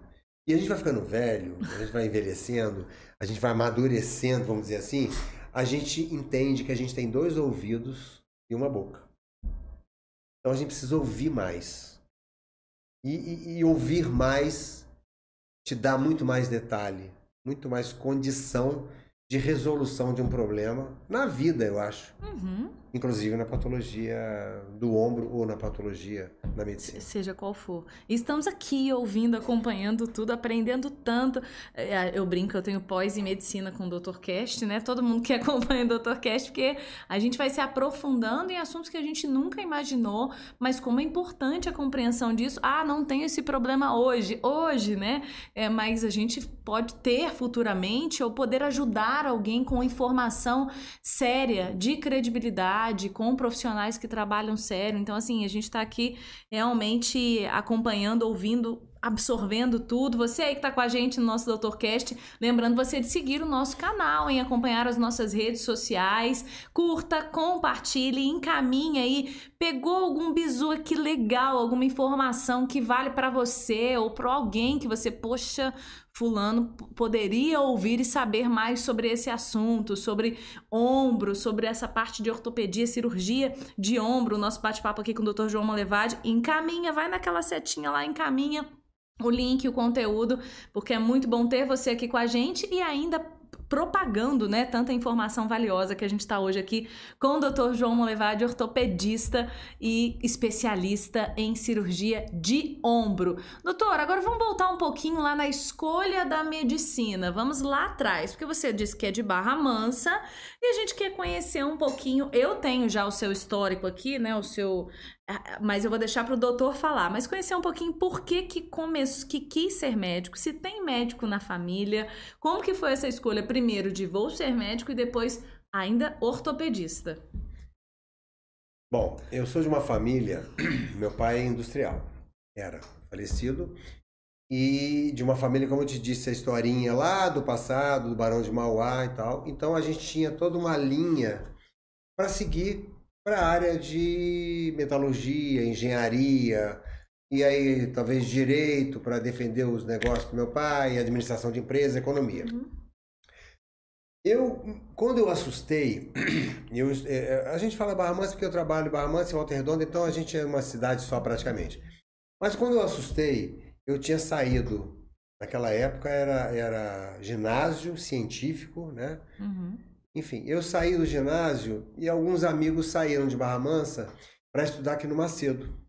E a gente vai ficando velho, a gente vai envelhecendo, a gente vai amadurecendo, vamos dizer assim. a gente entende que a gente tem dois ouvidos e uma boca. Então a gente precisa ouvir mais. E, e, e ouvir mais te dá muito mais detalhe, muito mais condição de resolução de um problema na vida, eu acho. Uhum. Inclusive na patologia do ombro ou na patologia da medicina. Seja qual for. Estamos aqui ouvindo, acompanhando tudo, aprendendo tanto. É, eu brinco, eu tenho pós em medicina com o Dr. Cast, né? Todo mundo que (laughs) acompanha o Dr. Cast, porque a gente vai se aprofundando em assuntos que a gente nunca imaginou, mas como é importante a compreensão disso. Ah, não tenho esse problema hoje. Hoje, né? É, mas a gente pode ter futuramente ou poder ajudar alguém com informação séria, de credibilidade, com profissionais que trabalham sério. Então, assim, a gente está aqui realmente acompanhando, ouvindo absorvendo tudo. Você aí que está com a gente no nosso DoutorCast, lembrando você de seguir o nosso canal, em acompanhar as nossas redes sociais, curta, compartilhe, encaminhe aí. Pegou algum bizu aqui legal, alguma informação que vale para você ou para alguém que você, poxa, fulano poderia ouvir e saber mais sobre esse assunto, sobre ombro, sobre essa parte de ortopedia, cirurgia de ombro, o nosso bate-papo aqui com o Dr. João Malevade, encaminha, vai naquela setinha lá, encaminha o link, o conteúdo, porque é muito bom ter você aqui com a gente e ainda propagando, né, tanta informação valiosa que a gente está hoje aqui com o Dr. João Molevade, ortopedista e especialista em cirurgia de ombro. Doutor, agora vamos voltar um pouquinho lá na escolha da medicina. Vamos lá atrás, porque você disse que é de Barra Mansa e a gente quer conhecer um pouquinho. Eu tenho já o seu histórico aqui, né, o seu ah, mas eu vou deixar para o doutor falar, mas conhecer um pouquinho por que que, começou, que quis ser médico, se tem médico na família, como que foi essa escolha primeiro de vou ser médico e depois ainda ortopedista? Bom, eu sou de uma família, (clears throat) meu pai é industrial, era falecido, e de uma família, como eu te disse, a historinha lá do passado, do Barão de Mauá e tal, então a gente tinha toda uma linha para seguir para a área de metalurgia, engenharia, e aí talvez direito para defender os negócios do meu pai, administração de empresa, economia. Uhum. Eu, quando eu assustei, (clears throat) eu, é, a gente fala Barra Mansa porque eu trabalho em Barra Mansa e Volta Redonda, então a gente é uma cidade só praticamente. Mas quando eu assustei, eu tinha saído, naquela época era, era ginásio científico, né? Uhum. Enfim, eu saí do ginásio e alguns amigos saíram de Barra Mansa para estudar aqui no Macedo.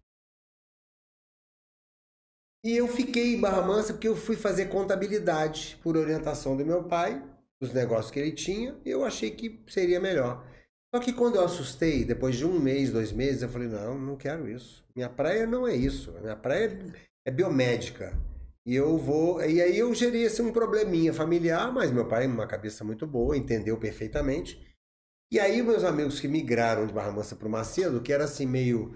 E eu fiquei em Barra Mansa porque eu fui fazer contabilidade por orientação do meu pai, dos negócios que ele tinha, e eu achei que seria melhor. Só que quando eu assustei, depois de um mês, dois meses, eu falei: não, não quero isso. Minha praia não é isso. Minha praia é biomédica. E eu vou. E aí eu gerei assim, um probleminha familiar, mas meu pai, uma cabeça muito boa, entendeu perfeitamente. E aí, meus amigos que migraram de Barra Mansa para o Macedo, que era assim, meio.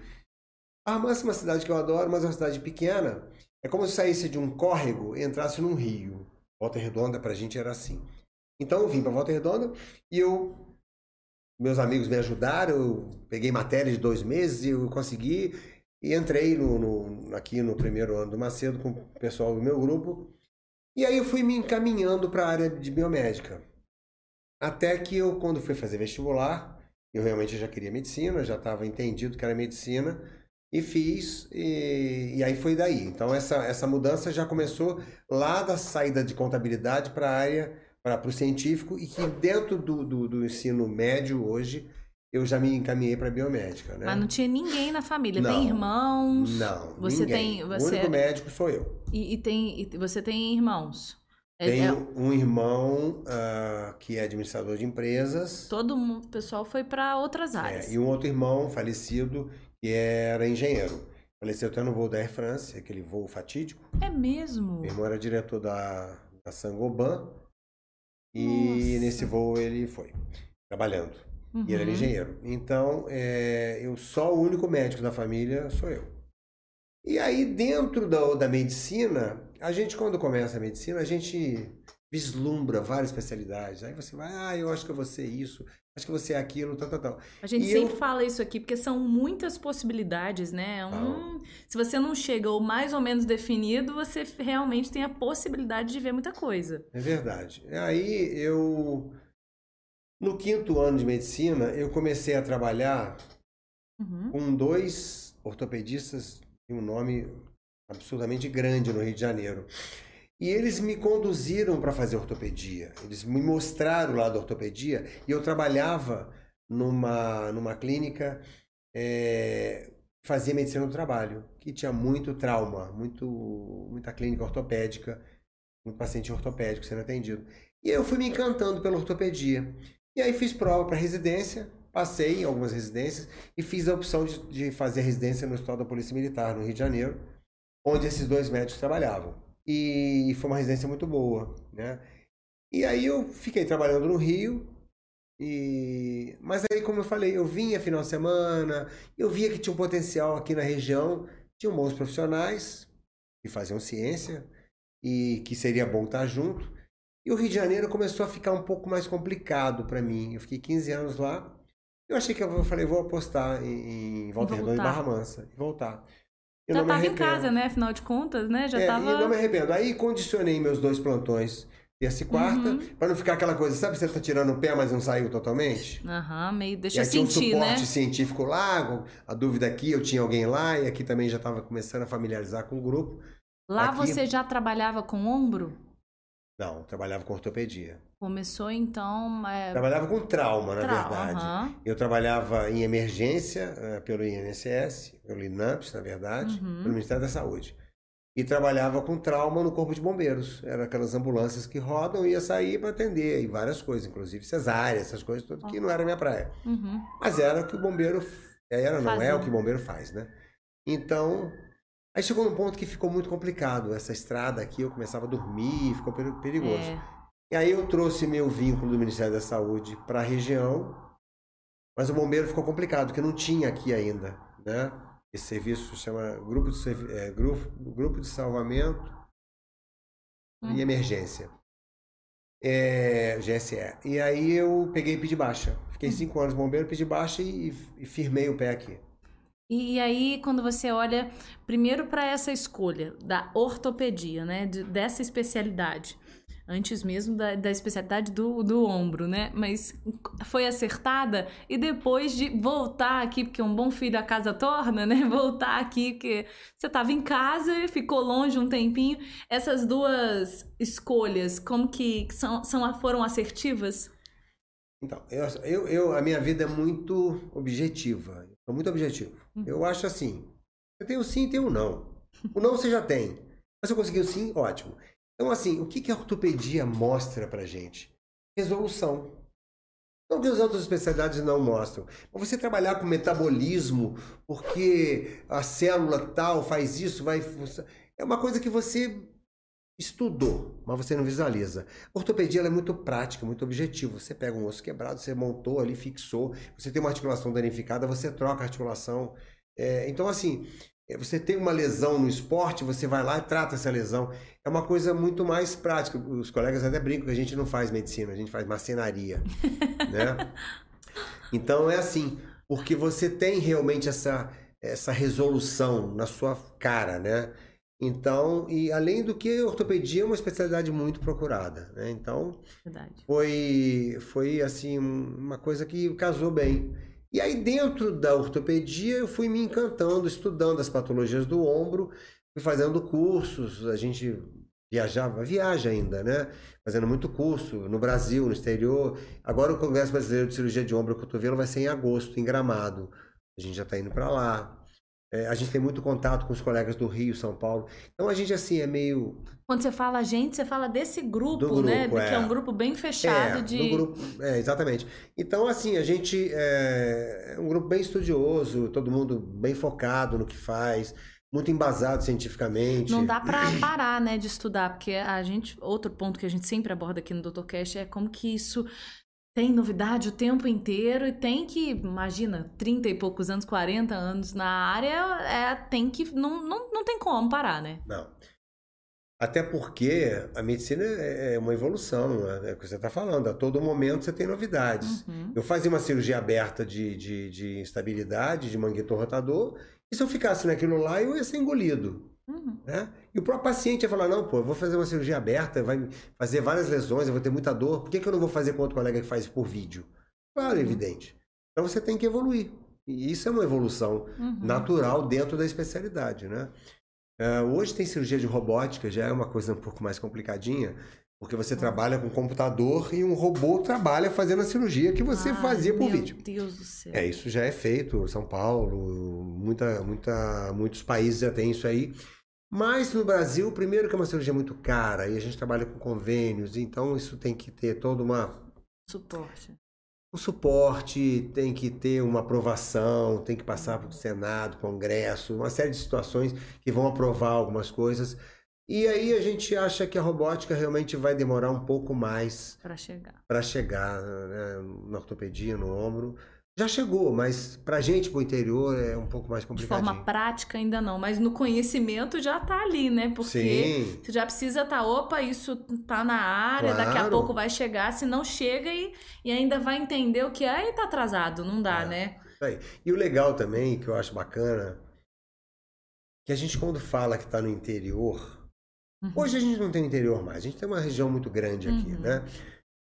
Barra Mansa é uma cidade que eu adoro, mas é uma cidade pequena. É como se saísse de um córrego e entrasse num rio. Volta Redonda pra gente era assim. Então eu vim para Volta Redonda e eu. Meus amigos me ajudaram, eu peguei matéria de dois meses e eu consegui. E entrei no, no, aqui no primeiro ano do Macedo com o pessoal do meu grupo. E aí eu fui me encaminhando para a área de biomédica. Até que eu, quando fui fazer vestibular, eu realmente já queria medicina, já estava entendido que era medicina. E fiz, e, e aí foi daí. Então essa, essa mudança já começou lá da saída de contabilidade para a área, para o científico, e que dentro do, do, do ensino médio hoje, eu já me encaminhei para biomédica, né? Mas não tinha ninguém na família. Não, tem irmãos? Não. Você ninguém. tem. Você... O único médico sou eu. E, e tem, e você tem irmãos? É, Tenho é... um irmão uh, que é administrador de empresas. Todo mundo, o pessoal foi para outras é, áreas. É, e um outro irmão falecido que era engenheiro. Faleceu até no voo da Air France, aquele voo fatídico. É mesmo? Meu irmão era diretor da, da Sangoban. E Nossa. nesse voo ele foi, trabalhando. Uhum. E ele era uhum. engenheiro. Então, é, eu só o único médico da família sou eu. E aí, dentro da, da medicina, a gente, quando começa a medicina, a gente vislumbra várias especialidades. Aí você vai, ah, eu acho que eu vou ser isso, acho que você é aquilo, tal, tal, tal. A gente e sempre eu... fala isso aqui, porque são muitas possibilidades, né? Um, se você não chega ou mais ou menos definido, você realmente tem a possibilidade de ver muita coisa. É verdade. Aí eu No quinto ano de medicina, eu comecei a trabalhar Uhum. com dois ortopedistas de um nome absurdamente grande no Rio de Janeiro. E eles me conduziram para fazer ortopedia. Eles me mostraram lá da ortopedia e eu trabalhava numa, numa clínica, é, fazia medicina do trabalho, que tinha muito trauma, muito, muita clínica ortopédica, muito paciente ortopédico sendo atendido. E aí eu fui me encantando pela ortopedia. E aí fiz prova para residência, passei em algumas residências e fiz a opção de, de fazer residência no Hospital da Polícia Militar, no Rio de Janeiro, onde esses dois médicos trabalhavam. E foi uma residência muito boa, né? E aí eu fiquei trabalhando no Rio, e... mas aí, como eu falei, eu vinha final de semana, eu via que tinha um potencial aqui na região, tinham bons profissionais que faziam ciência e que seria bom estar junto. E o Rio de Janeiro começou a ficar um pouco mais complicado para mim. Eu fiquei 15 anos lá. Eu achei que eu falei, vou apostar em, em Volta Redonda e. Barra Mansa e voltar. Eu Já não me tava em casa, né? Afinal de contas, né? Já É, tava. E não me arrependo. Aí condicionei meus dois plantões, terça e quarta, Uhum. pra não ficar aquela coisa, sabe, você tá tirando o pé, mas não saiu totalmente? Aham, meio E deixa tinha um sentir, né? suporte científico lá, a dúvida aqui, eu tinha alguém lá, e aqui também já estava começando a familiarizar com o grupo. Lá aqui- você já trabalhava com ombro? Não, trabalhava com ortopedia. Começou então. É... Trabalhava com trauma, na trau- verdade. aham. Eu trabalhava em emergência eh, pelo INSS, pelo INAMPS, na verdade, Uhum. pelo Ministério da Saúde. E trabalhava com trauma no Corpo de Bombeiros. Era aquelas ambulâncias que rodam e ia sair para atender, e várias coisas, inclusive cesárea, essas coisas, tudo que não era minha praia. Uhum. Mas era o que o bombeiro. Era, não é o que o bombeiro faz, né? Então. Aí chegou num ponto que ficou muito complicado. Essa estrada aqui, eu começava a dormir, ficou peri- perigoso. É. E aí eu trouxe meu vínculo do Ministério da Saúde para a região, mas o bombeiro ficou complicado, porque não tinha aqui ainda, né? Esse serviço chama Grupo de, é, grupo, grupo de Salvamento Hum. e Emergência. É, GSE. E aí eu peguei e pedi baixa. Hum. Fiquei cinco anos bombeiro, pedi baixa e, e firmei o pé aqui. E, e aí, quando você olha primeiro para essa escolha da ortopedia, né? de- dessa especialidade, antes mesmo da, da especialidade do, do ombro, né? Mas foi acertada e depois de voltar aqui, porque um bom filho a casa torna, né? (laughs) Voltar aqui, porque você estava em casa e ficou longe um tempinho. Essas duas escolhas, como que são, são foram assertivas? Então, eu, eu, eu- a minha vida é muito objetiva. Sou muito objetivo. Uhum. Eu acho assim: eu tenho sim e tenho não. (laughs) O não você já tem. Mas se eu conseguir o sim, ótimo. Então, assim, o que, que a ortopedia mostra pra gente? Resolução. Não que as outras especialidades não mostram. Mas você trabalhar com metabolismo, porque a célula tal faz isso, vai. funcionar. É uma coisa que você estudou, mas você não visualiza. Ortopedia é muito prática, muito objetiva. Você pega um osso quebrado, você montou ali, fixou. Você tem uma articulação danificada, você troca a articulação. É, então, assim, é, você tem uma lesão no esporte, você vai lá e trata essa lesão. É uma coisa muito mais prática. Os colegas até brincam que a gente não faz medicina, a gente faz marcenaria, (laughs) né? Então é assim, porque você tem realmente essa, essa resolução na sua cara, né? Então, e além do que, a ortopedia é uma especialidade muito procurada, né? Então, Verdade. foi, foi assim, um- uma coisa que casou bem. E aí, dentro da ortopedia, eu fui me encantando, estudando as patologias do ombro, fui fazendo cursos, a gente viajava, viaja ainda, né? Fazendo muito curso no Brasil, no exterior. Agora o Congresso Brasileiro de Cirurgia de Ombro e Cotovelo vai ser em agosto, em Gramado. A gente já está indo para lá. É, a gente tem muito contato com os colegas do Rio, São Paulo. Então a gente, assim, é meio Quando você fala gente, você fala desse grupo, né? grupo, Que é é. um grupo bem fechado é, de. do grupo, é, exatamente. Então, assim, a gente é, é um grupo bem estudioso, todo mundo bem focado no que faz, muito embasado cientificamente. Não dá pra (clears throat) parar, né, de estudar, porque a gente, outro ponto que a gente sempre aborda aqui no Dr. Cash é como que isso tem novidade o tempo inteiro e tem que, imagina, 30 e poucos anos, 40 anos na área, é, tem que, não, não, não tem como parar, né? Não. Até porque a medicina é é uma evolução, né? é o que você está falando. A todo momento você tem novidades. Uhum. Eu fazia uma cirurgia aberta de, de, de instabilidade, de manguito rotador, e se eu ficasse naquilo lá, eu ia ser engolido. Uhum. Né? E o próprio paciente vai falar, não, pô, eu vou fazer uma cirurgia aberta, vai fazer várias lesões, eu vou ter muita dor. Por que, que eu não vou fazer com outro colega que faz por vídeo? Claro, uhum. evidente. Então você tem que evoluir. E isso é uma evolução uhum. natural dentro da especialidade, né? Uh, hoje tem cirurgia de robótica, já é uma coisa um pouco mais complicadinha, porque você trabalha com computador e um robô trabalha fazendo a cirurgia que você Ai, fazia por meu vídeo. Meu Deus do céu. É, isso já é feito, São Paulo, muita, muita, muitos países já têm isso aí. Mas no Brasil, primeiro que é uma cirurgia muito cara e a gente trabalha com convênios, então isso tem que ter toda uma suporte. O suporte tem que ter uma aprovação, tem que passar para o Senado, Congresso, uma série de situações que vão aprovar algumas coisas. E aí a gente acha que a robótica realmente vai demorar um pouco mais para chegar. Para chegar né, na ortopedia, no ombro. Já chegou, mas pra gente, pro interior, é um pouco mais complicado. De forma prática ainda não, mas no conhecimento já tá ali, né? Porque Sim. você já precisa tá, opa, isso tá na área, claro. daqui a pouco vai chegar, se não chega e, e ainda vai entender o que é e tá atrasado, não dá, é. né? Aí. E o legal também, que eu acho bacana, que a gente quando fala que tá no interior, Uhum. Hoje a gente não tem interior mais, a gente tem uma região muito grande aqui, uhum. né?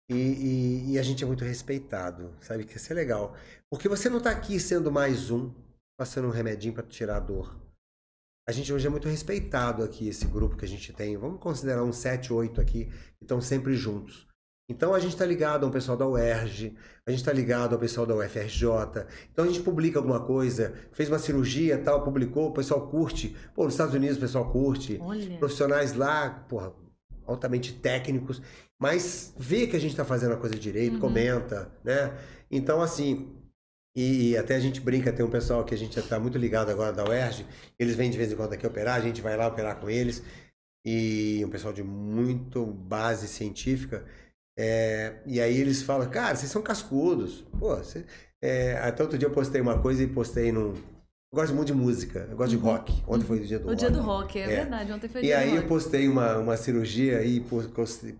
E, e, e, a gente é muito respeitado, sabe? Que isso é legal. Porque você não está aqui sendo mais um, passando um remedinho para tirar a dor. A gente hoje é muito respeitado aqui, esse grupo que a gente tem. Vamos considerar uns 7, 8 aqui, que estão sempre juntos. Então a gente está ligado ao pessoal da UERJ, a gente está ligado ao pessoal da UFRJ. Então a gente publica alguma coisa, fez uma cirurgia tal, publicou, o pessoal curte. Pô, nos Estados Unidos o pessoal curte. Olha. Profissionais lá, porra, altamente técnicos, mas vê que a gente está fazendo a coisa direito, uhum. comenta, né? Então, assim, e, até a gente brinca, tem um pessoal que a gente está muito ligado agora da UERJ, eles vêm de vez em quando aqui operar, a gente vai lá operar com eles, e um pessoal de muito base científica. É, e aí eles falam, cara, vocês são cascudos. Pô, você, é, até outro dia eu postei uma coisa e postei num. Eu gosto muito de música, eu gosto de uhum. rock. Ontem foi o dia do o rock. O dia do rock, é, é, verdade. Ontem foi o e dia do rock. E aí eu postei uma, uma cirurgia e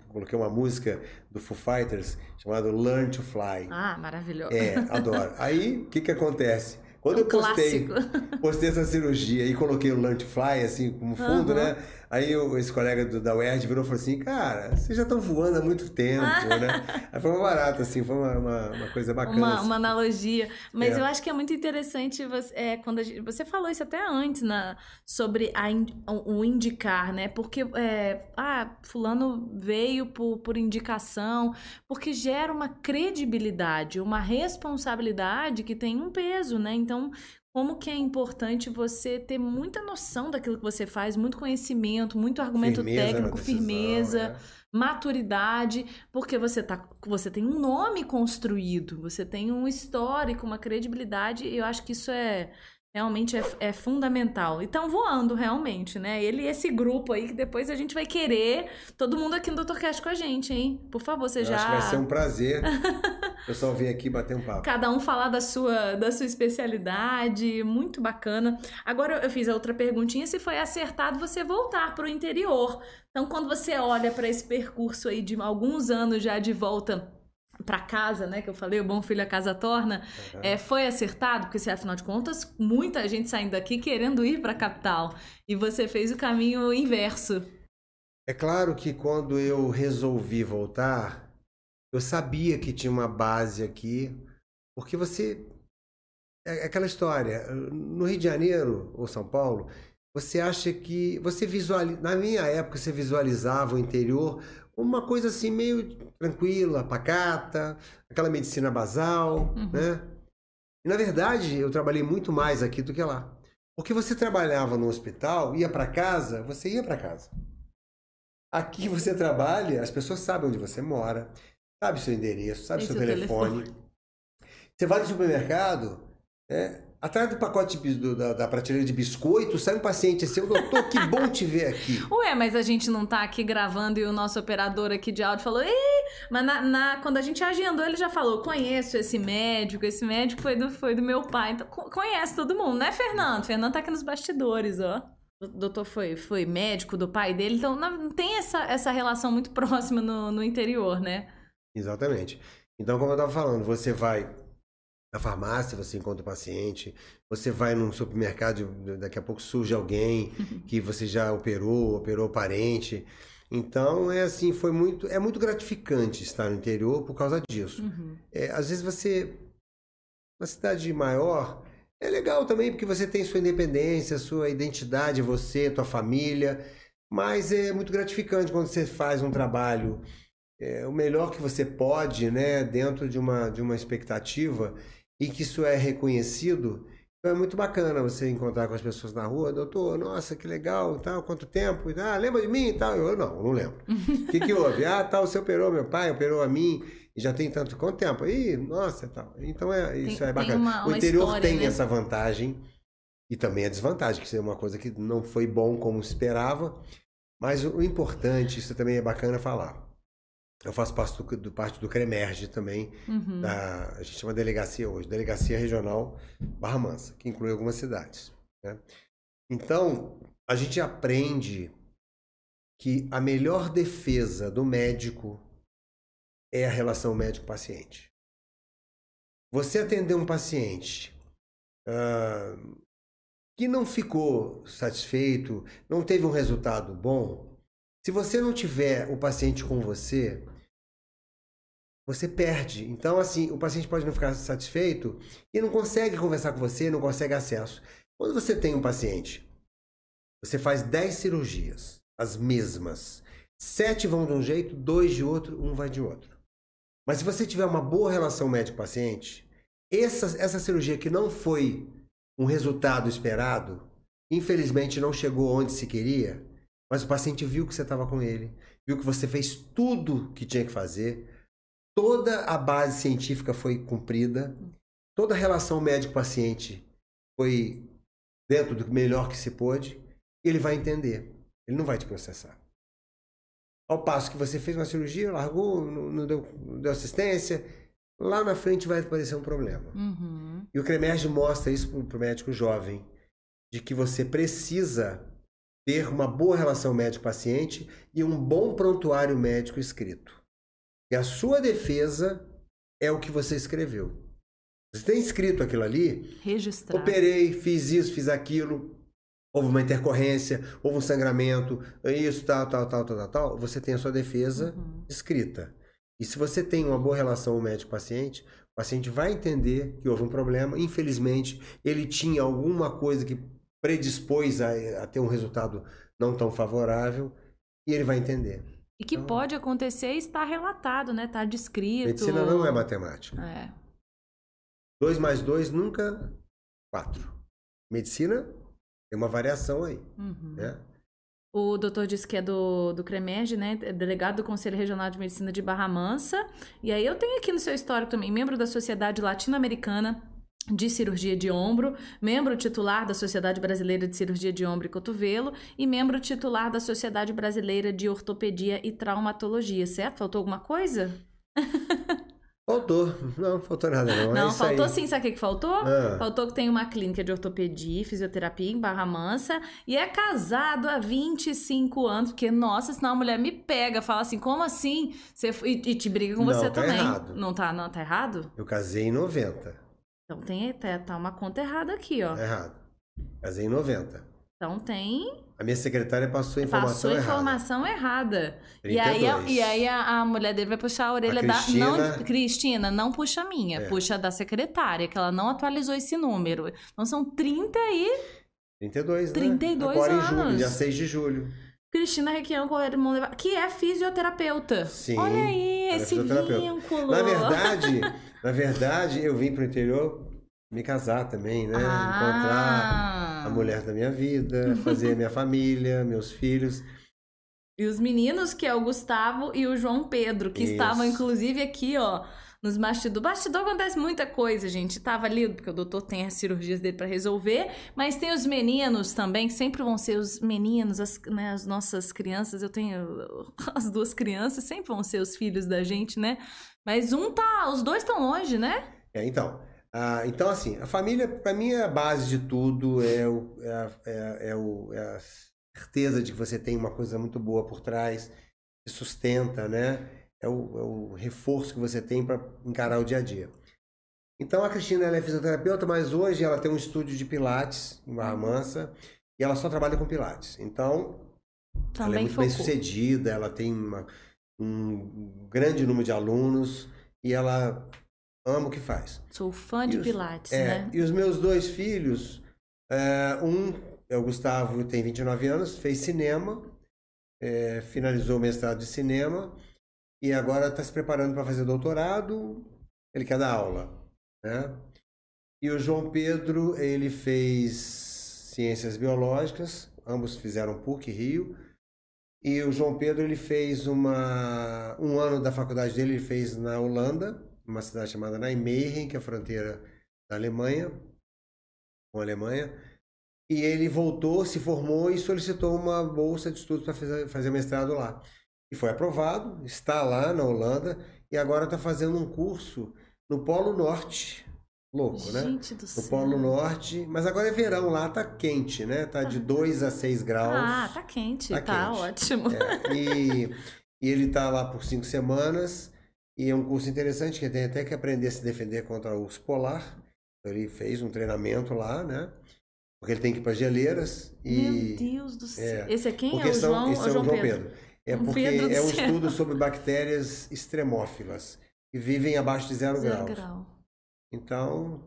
coloquei uma música do Foo Fighters chamada Learn to Fly. Ah, maravilhoso. É, adoro. (laughs) Aí o que que acontece? Quando é um eu postei, postei essa cirurgia e coloquei o Learn to Fly assim como fundo, uhum. né? Aí esse colega do, da UERJ virou e falou assim, cara, vocês já estão voando há muito tempo, (laughs) né? Aí foi uma barata, assim, foi uma, uma, uma coisa bacana. Uma, assim. uma analogia. Mas é. eu acho que é muito interessante, você, é, quando gente, você falou isso até antes, na, sobre a, o indicar, né? Porque, é, ah, fulano veio por, por indicação, porque gera uma credibilidade, uma responsabilidade que tem um peso, né? Então, como que é importante você ter muita noção daquilo que você faz, muito conhecimento, muito argumento firmeza técnico, decisão, firmeza, é. maturidade, porque você tá, você tem um nome construído, você tem um histórico, uma credibilidade, e eu acho que isso é realmente é, é, fundamental. E estão voando, realmente, né? Ele e esse grupo aí, que depois a gente vai querer todo mundo aqui no Doutorcast com a gente, hein? Por favor, você Eu já... Acho que vai ser um prazer o (laughs) pessoal vir aqui bater um papo. Cada um falar da sua, da sua especialidade, muito bacana. Agora eu fiz a outra perguntinha, se foi acertado você voltar para o interior. Então, quando você olha para esse percurso aí de alguns anos já de volta para casa, né, que eu falei, o bom filho a casa torna, uhum. é, foi acertado, porque afinal de contas, muita gente saindo daqui querendo ir para a capital, e você fez o caminho inverso. É claro que quando eu resolvi voltar, eu sabia que tinha uma base aqui, porque você é aquela história, no Rio de Janeiro ou São Paulo, você acha que você visualiza, na minha época você visualizava o interior uma coisa assim meio tranquila, pacata, aquela medicina basal, uhum. né? E na verdade, eu trabalhei muito mais aqui do que lá. Porque você trabalhava no hospital, ia para casa, você ia para casa. Aqui (laughs) você trabalha, as pessoas sabem onde você mora, sabe seu endereço, sabe seu telefone. telefone. Você vai no supermercado, é, Atrás do pacote de, do, da, da, prateleira de biscoito, sai um paciente assim, doutor, que (laughs) bom te ver aqui. Ué, mas a gente não tá aqui gravando e o nosso operador aqui de áudio falou, Ih! mas na, na, quando a gente agendou, ele já falou, conheço esse médico, esse médico foi do, foi do meu pai, então conhece todo mundo, né, Fernando? Fernando tá aqui nos bastidores, ó. O doutor foi, foi médico do pai dele, então não, tem essa, essa relação muito (laughs) próxima no, no interior, né? Exatamente. Então, como eu tava falando, você vai Na farmácia você encontra o paciente, você vai num supermercado, daqui a pouco surge alguém que você já operou, operou parente. Então é assim, foi muito, é muito gratificante estar no interior por causa disso. Uhum. É, às vezes você, na cidade maior, é legal também porque você tem sua independência, sua identidade, você, tua família. Mas é muito gratificante quando você faz um trabalho é, o melhor que você pode, né, dentro de uma, de uma expectativa e que isso é reconhecido. Então é muito bacana você encontrar com as pessoas na rua, doutor, nossa, que legal, tal, quanto tempo, ah, lembra de mim e tal? Eu não, não lembro. O (laughs) que, que houve? Ah, tal, você operou meu pai, operou a mim, e já tem tanto quanto tempo? Ih, nossa, tal. Então é, isso Tem- é tem bacana. uma- o uma interior história, tem né? essa vantagem e também a desvantagem, que isso é uma coisa que não foi bom como se esperava, mas o, o importante, isso também é bacana falar. Eu faço parte do, do parte do CREMERGE também, Uhum. da, a gente chama delegacia hoje, Delegacia Regional Barra Mansa, que inclui algumas cidades. né? Então, a gente aprende que a melhor defesa do médico é a relação médico-paciente. Você atender um paciente ah, que não ficou satisfeito, não teve um resultado bom, se você não tiver o paciente com você, você perde. Então, assim, o paciente pode não ficar satisfeito e não consegue conversar com você, não consegue acesso. Quando você tem um paciente, você faz 10 cirurgias, as mesmas. Sete vão de um jeito, dois de outro, um vai de outro. Mas se você tiver uma boa relação médico-paciente, essa, essa cirurgia que não foi um resultado esperado, infelizmente não chegou onde se queria, mas o paciente viu que você estava com ele, viu que você fez tudo que tinha que fazer, toda a base científica foi cumprida, toda a relação médico-paciente foi dentro do melhor que se pôde, ele vai entender. Ele não vai te processar. Ao passo que você fez uma cirurgia, largou, não, deu, não deu assistência, lá na frente vai aparecer um problema. Uhum. E o CREMERGE mostra isso para o médico jovem, de que você precisa ter uma boa relação médico-paciente e um bom prontuário médico escrito. E a sua defesa é o que você escreveu. Você tem escrito aquilo ali, Registrar. operei, fiz isso, fiz aquilo, houve uma intercorrência, houve um sangramento, isso, tal, tal, tal, tal, tal, tal. Você tem a sua defesa Uhum. escrita. E se você tem uma boa relação médico-paciente, o paciente vai entender que houve um problema. Infelizmente, ele tinha alguma coisa que predispôs a, a ter um resultado não tão favorável e ele vai entender. E que Então- pode acontecer e está relatado, né? Está descrito. Medicina não é matemática. É. 2 mais 2 nunca 4. Medicina tem uma variação aí, Uhum. né? O doutor disse que é do, do CREMERG, né? É Delegado do Conselho Regional de Medicina de Barra Mansa. E aí eu tenho aqui no seu histórico também, membro da Sociedade Latino-Americana de Cirurgia de Ombro, membro titular da Sociedade Brasileira de Cirurgia de Ombro e Cotovelo e membro titular da Sociedade Brasileira de Ortopedia e Traumatologia, certo? Faltou alguma coisa? (laughs) Faltou. Não, faltou nada não. é Não, isso faltou aí. sim. Sabe o que faltou? Ah. Faltou que tem uma clínica de ortopedia e fisioterapia em Barra Mansa e é casado há 25 anos, porque, nossa, senão a mulher me pega, fala assim, como assim? Você, e, e te briga com Não, você tá também. errado. Não tá, não, tá errado? Eu casei em 90. Então tem tá, tá uma conta errada aqui, ó. Errado. Casei em 90. Então tem. A minha secretária passou a informação Passou a errada. informação errada. E aí, a, 32. e aí a, a mulher dele vai puxar a orelha da. Cristina- Não, Cristina, não puxa a minha, É. puxa a da secretária, que ela não atualizou esse número. Então são 30 e 32, né? 32 Agora em julho, anos. dia 6 de julho. Cristina Requião Coelho que é fisioterapeuta. Sim, Olha aí, é esse vínculo. Na verdade, na verdade, eu vim pro interior me casar também, né? Encontrar ah. a mulher da minha vida, fazer minha (laughs) família, meus filhos. E os meninos, que é o Gustavo e o João Pedro, que Isso. estavam, inclusive, aqui, ó, nos bastidores. Bastidor acontece muita coisa, gente. Tava ali, porque o doutor tem as cirurgias dele pra resolver, mas tem os meninos também, que sempre vão ser os meninos, as, né, as nossas crianças. Eu tenho (laughs) as duas crianças, sempre vão ser os filhos da gente, né? Mas um tá, os dois estão longe, né? É, então, ah, então assim, a família para mim é a base de tudo, é, o, é, a, é, é o, é a certeza de que você tem uma coisa muito boa por trás, que sustenta, né? É o, é o reforço que você tem para encarar o dia a dia. Então a Cristina ela é fisioterapeuta, mas hoje ela tem um estúdio de pilates em Barra Mansa e ela só trabalha com pilates. Então Também ela é muito focou. bem sucedida, ela tem uma- um grande número de alunos e ela ama o que faz. Sou fã de os- Pilates, É, né? E os meus dois filhos, é, um é o Gustavo, tem 29 anos, fez cinema, é, finalizou o mestrado de cinema e agora está se preparando para fazer doutorado. Ele quer dar aula, né? E o João Pedro, ele fez ciências biológicas, ambos fizeram PUC Rio. E o João Pedro, ele fez uma um ano da faculdade dele, ele fez na Holanda, uma cidade chamada Nijmegen, que é a fronteira da Alemanha, com a Alemanha. E ele voltou, se formou e solicitou uma bolsa de estudos para fazer, fazer mestrado lá. E foi aprovado, está lá na Holanda e agora está fazendo um curso no Polo Norte. Louco, né? Gente do No céu. Polo Norte, mas agora é verão, lá tá quente, né? Tá de 2 a 6 graus. Ah, tá quente, Tá tá, quente. ótimo. É, e, e ele tá lá por cinco semanas. E é um curso interessante que tem até que aprender a se defender contra o urso polar. Então, Ele fez um treinamento lá, né? Porque ele tem que ir para geleiras. E, Meu Deus do céu. é, Esse é quem? É o são, João, esse é João o João Pedro? Pedro. É porque Pedro é um céu. estudo sobre bactérias extremófilas que vivem abaixo de zero, Zero graus. grau. Então,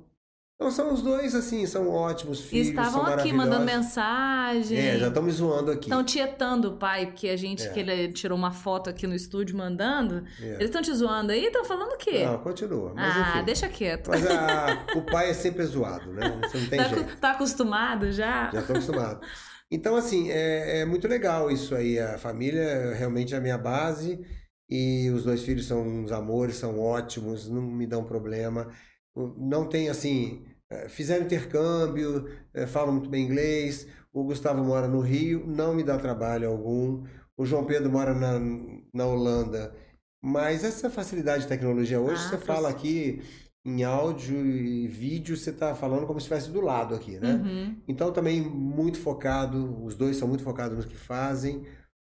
então são os dois assim, são ótimos filhos, estavam aqui mandando mensagem. É, já estão me zoando aqui. Estão tietando o pai, porque a gente, É. que ele tirou uma foto aqui no estúdio mandando. É. Eles estão te zoando aí? Estão falando o quê? Não, continua. Mas, ah, enfim. deixa quieto. Mas a- (laughs) o pai é sempre zoado, né? Você não tem Tá, jeito. tá acostumado já? Já estou acostumado. Então, assim, é, é muito legal isso aí. A família é realmente a minha base. E os dois filhos são uns amores, são ótimos, não me dão problema. Não tem, assim, eh, fizeram intercâmbio, eh, falam muito bem inglês. O Gustavo mora no Rio, não me dá trabalho algum. O João Pedro mora na, na Holanda. Mas essa facilidade de tecnologia hoje, Ah, você fala aqui em áudio e vídeo, você está falando como se estivesse do lado aqui, né? Uhum. Então também muito focado, os dois são muito focados no que fazem,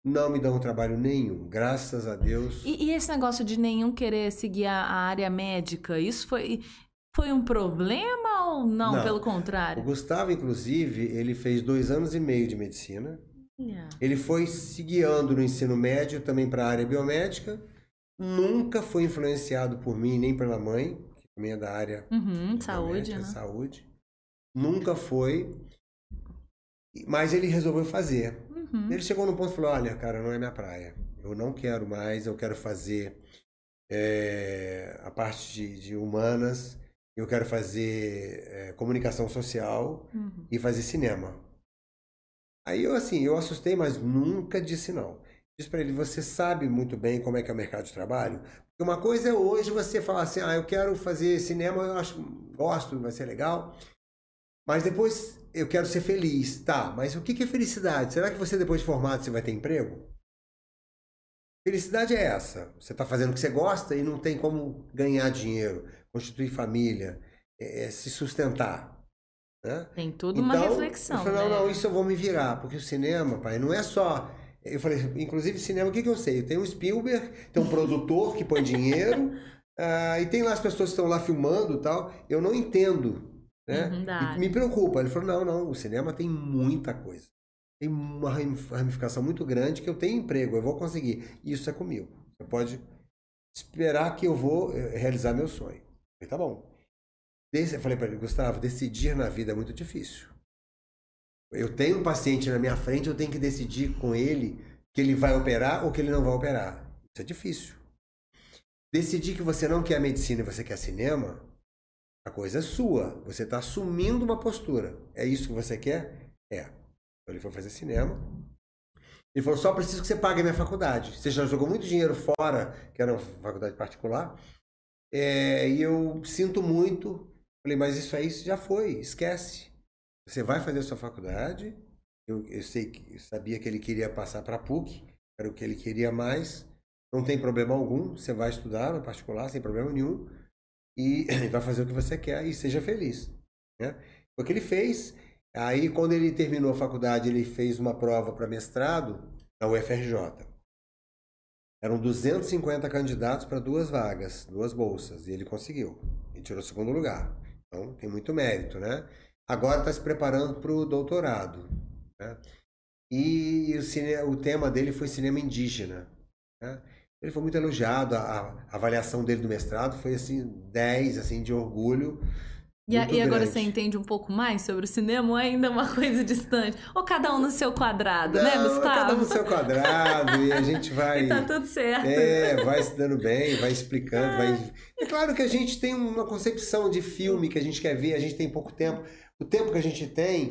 não me dão trabalho nenhum, graças a Deus. E, e esse negócio de nenhum querer seguir a área médica, isso foi, foi um problema ou não, Não. pelo O contrário? Gustavo, inclusive, ele fez dois anos e meio de medicina. Olha. Ele foi se guiando no ensino médio também para a área biomédica. Nunca foi influenciado por mim nem pela mãe, que também é da área Uhum, saúde, né? saúde. Nunca foi. Mas ele resolveu fazer. Uhum. Ele chegou num ponto e falou: Olha, cara, não é minha praia. Eu não quero mais, eu quero fazer é, a parte de, de humanas, eu quero fazer é, comunicação social Uhum. e fazer cinema. Aí eu, assim, eu assustei, mas nunca disse não. Disse pra ele: Você sabe muito bem como é que é o mercado de trabalho? Porque uma coisa é hoje você falar assim: Ah, eu quero fazer cinema, eu acho, gosto, vai ser legal. Mas depois eu quero ser feliz. Tá, mas o que que é felicidade? Será que você depois de formado você vai ter emprego? Felicidade é essa. Você está fazendo o que você gosta e não tem como ganhar dinheiro, constituir família, é, é, se sustentar. Né? Tem tudo uma reflexão. Eu falei, não, né? não, isso eu vou me virar, porque o cinema, pai, não é só. Eu falei, inclusive, cinema, o que, que eu sei? Tem um Spielberg, tem um (laughs) produtor que põe dinheiro, ah, e tem lá as pessoas que estão lá filmando e tal. Eu não entendo. Né? Uhum, E me preocupa. Ele falou: não, não, o cinema tem muita coisa. Tem uma ramificação muito grande que eu tenho emprego, eu vou conseguir. Isso é comigo. Você pode esperar que eu vou eh, realizar meu sonho. Eu falei, tá bom. Eu falei para ele, Gustavo, decidir na vida é muito difícil. Eu tenho um paciente na minha frente, eu tenho que decidir com ele que ele vai operar ou que ele não vai operar. Isso é difícil. Decidir que você não quer medicina e você quer cinema, a coisa é sua. Você está assumindo uma postura. É isso que você quer? É. Então ele foi fazer cinema. Ele falou: só preciso que você pague a minha faculdade. Você já jogou muito dinheiro fora, que era uma faculdade particular. É, e eu sinto muito. Falei, mas isso aí já foi, esquece. Você vai fazer a sua faculdade. Eu, eu sei que eu sabia que ele queria passar para a PUC, era o que ele queria mais. Não tem problema algum, você vai estudar no particular sem problema nenhum e (clears throat) vai fazer o que você quer e seja feliz. Né? O que ele fez. Aí, quando ele terminou a faculdade, ele fez uma prova para mestrado na UFRJ. Eram 250 candidatos para duas vagas, duas bolsas, e ele conseguiu. Ele tirou segundo lugar. Então, tem muito mérito, né? Agora está se preparando para o doutorado. Né? E o, cine, o tema dele foi cinema indígena. Né? Ele foi muito elogiado, a, a, avaliação dele do mestrado foi assim 10, assim, de orgulho. E, a, e agora você entende um pouco mais sobre o cinema ou ainda é uma (laughs) coisa distante? Ou cada um no seu quadrado, né, Não, né, Gustavo? Cada um no seu quadrado e a gente (laughs) vai. e tá tudo certo. É, vai se dando bem, vai explicando, vai. É claro que a gente tem uma concepção de filme que a gente quer ver, a gente tem pouco tempo. O tempo que a gente tem,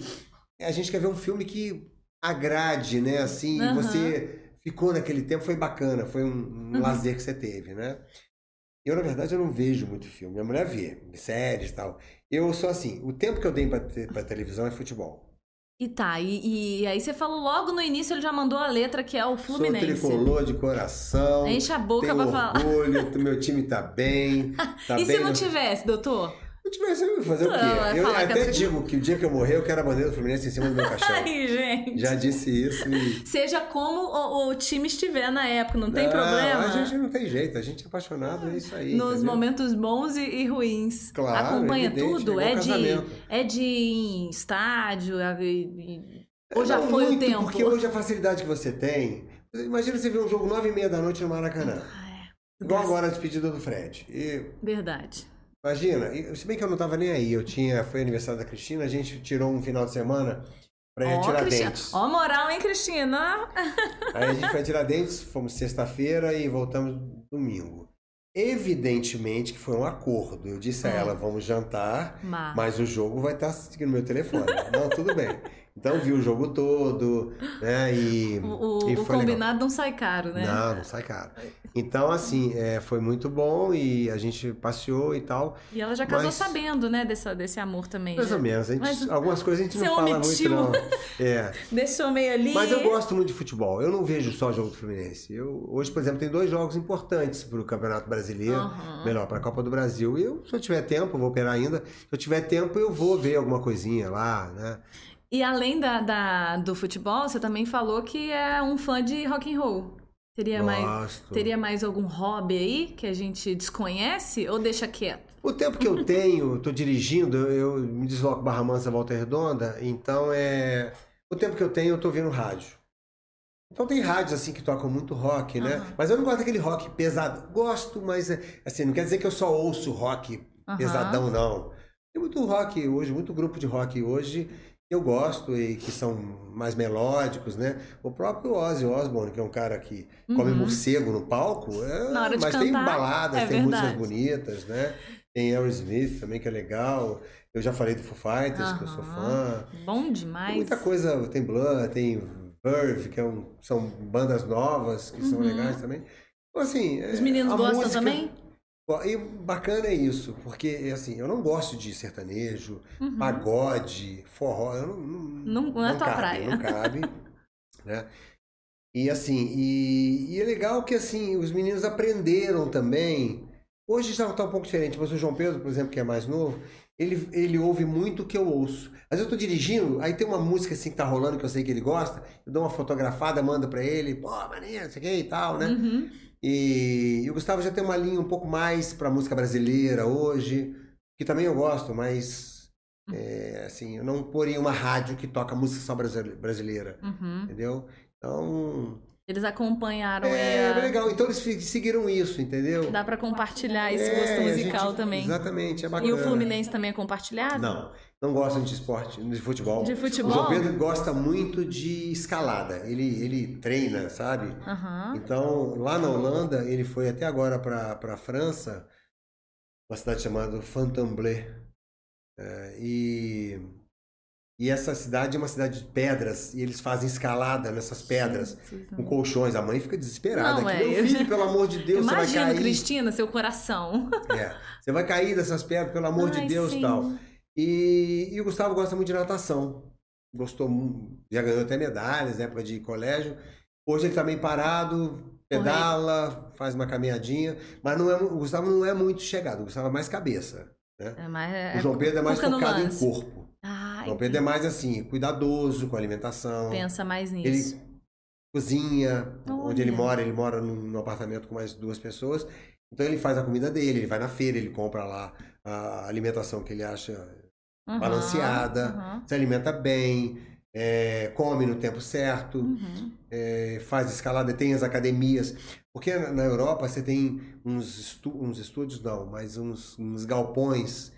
a gente quer ver um filme que agrade, né? Assim, uhum. você ficou naquele tempo, foi bacana, foi um, um uhum. lazer que você teve, né? Eu, na verdade, eu não vejo muito filme. Minha mulher vê, séries e tal. Eu sou assim, o tempo que eu tenho pra, te, pra televisão é futebol. E tá, e, e, aí você falou logo no início, ele já mandou a letra que é o Fluminense. Sou tricolor de coração. Enche a boca pra falar. orgulho, meu time tá bem. (laughs) Tá e bem se não no... tivesse, doutor? Se tivesse, eu fazer não, o quê? Eu até que digo que o dia que eu morrer, eu quero a bandeira do Fluminense em cima do meu (laughs) caixão. Ai, gente. Já disse isso. E... Seja como o, o, time estiver na época, não tem não, problema. A gente não tem jeito, a gente é apaixonado, é isso aí. Nos entendeu? momentos bons e, e, ruins. Claro. Acompanha evidente, tudo? É, é de, é de em estádio? É, ou já não, foi muito, o tempo? Porque hoje a facilidade que você tem. Imagina você ver um jogo nove e meia da noite no Maracanã. Ah, é. Igual agora a despedida do Fred. E... Verdade. Imagina, se bem que eu não tava nem aí, eu tinha, foi aniversário da Cristina, a gente tirou um final de semana pra ir oh, tirar Cristina. dentes. Ó, oh, moral, hein, Cristina? Aí a (laughs) gente foi tirar dentes, fomos sexta-feira e voltamos domingo. Evidentemente que foi um acordo. Eu disse a ela, vamos jantar, mas, mas o jogo vai estar aqui no meu telefone. não, tudo bem. Então vi o jogo todo, né? E, o, e o combinado legal. não sai caro, né? Não, não sai caro. Então, assim, é, foi muito bom e a gente passeou e tal. E ela já casou mas... sabendo, né, dessa, desse amor também. Mais já. ou menos. Gente, mas... Algumas coisas a gente não fala omitiu. muito, não. É. (laughs) Deixou meio ali. Mas eu gosto muito de futebol. Eu não veju só jogo do Fluminense. Eu, hoje, por exemplo, tem dois jogos importantes para o Campeonato Brasileiro, uhum. melhor, para a Copa do Brasil. Eu, se eu tiver tempo, eu vou operar ainda. Se eu tiver tempo, eu vou ver alguma coisinha lá, né? E além da, da, do futebol, você também falou que é um fã de rock and roll. Teria mais, teria mais algum hobby aí que a gente desconhece ou deixa quieto? O tempo que eu (laughs) tenho, estou dirigindo, eu, me desloco Barra Mansa, Volta Redonda, então é. O tempo que eu tenho, eu estou ouvindo rádio. Então tem rádios assim que tocam muito rock, né? Uhum. Mas eu não gosto daquele rock pesado. Gosto, mas assim, não quer dizer que eu só ouço rock uhum. pesadão, não. Tem muito rock hoje, muito grupo de rock hoje eu gosto e que são mais melódicos, né? O próprio Ozzy Osbourne, que é um cara que uhum. come morcego no palco, é, Na hora de mas cantar, tem baladas, é tem verdade. músicas bonitas, né? Tem Aerosmith também, que é legal. Eu já falei do Foo Fighters, uhum. que eu sou fã. Bom demais. Tem muita coisa, tem Blood, tem Verve, que é um, são bandas novas que uhum. são legais também. Então, assim, Os meninos gostam música... também? E bacana é isso, porque assim, eu não gosto de sertanejo, uhum. pagode, forró, eu não, não, não, não é tua cabe, praia. Não cabe, (laughs) né? E assim, e, e, é legal que assim, os meninos aprenderam também. Hoje já está um pouco diferente, mas o João Pedro, por exemplo, que é mais novo, ele, ele ouve muito o que eu ouço. Às vezes eu tô dirigindo, aí tem uma música assim que tá rolando que eu sei que ele gosta, eu dou uma fotografada, mando para ele, pô, maneiro, não sei o que e tal, né? Uhum. E, e, o Gustavo já tem uma linha um pouco mais para música brasileira hoje, que também eu gosto, mas é, assim, eu não poria uma rádio que toca música só brasileira, uhum. entendeu? Então eles acompanharam. É, a... legal. Então eles seguiram isso, entendeu? Dá para compartilhar esse gosto é, musical gente, também. Exatamente, é bacana. E o Fluminense também é compartilhado? Não, não gostam de esporte, de futebol. De futebol? O João Pedro gosta muito de escalada. Ele, ele treina, sabe? Uhum. Então, lá na Holanda, ele foi até agora para a França, uma cidade chamada Fontainebleau. É, e e essa cidade é uma cidade de pedras, e eles fazem escalada nessas pedras, com colchões. A mãe fica desesperada. Não, aqui, é, Meu filho, pelo amor de Deus, Imagina, você vai cair. Cristina, seu coração. É, você vai cair dessas pedras, pelo amor Ai, de Deus sim. tal. E, e o Gustavo gosta muito de natação. Gostou, já ganhou até medalhas na época de colégio. Hoje ele tá meio parado, pedala, faz uma caminhadinha, mas não é, o Gustavo não é muito chegado, o Gustavo é mais cabeça. Né? É mais, o João Pedro é mais focado em corpo. Ah, João Pedro é mais assim, cuidadoso com a alimentação. Pensa mais nisso. Ele cozinha, onde ele mora, ele mora num, apartamento com mais duas pessoas. Então ele faz a comida dele, ele vai na feira, ele compra lá a alimentação que ele acha Aham, balanceada, aham, se alimenta bem, é, come no tempo certo, uhum. é, faz escalada, tem as academias. Porque na na Europa você tem uns, estu- uns estúdios, não, mas uns, uns galpões.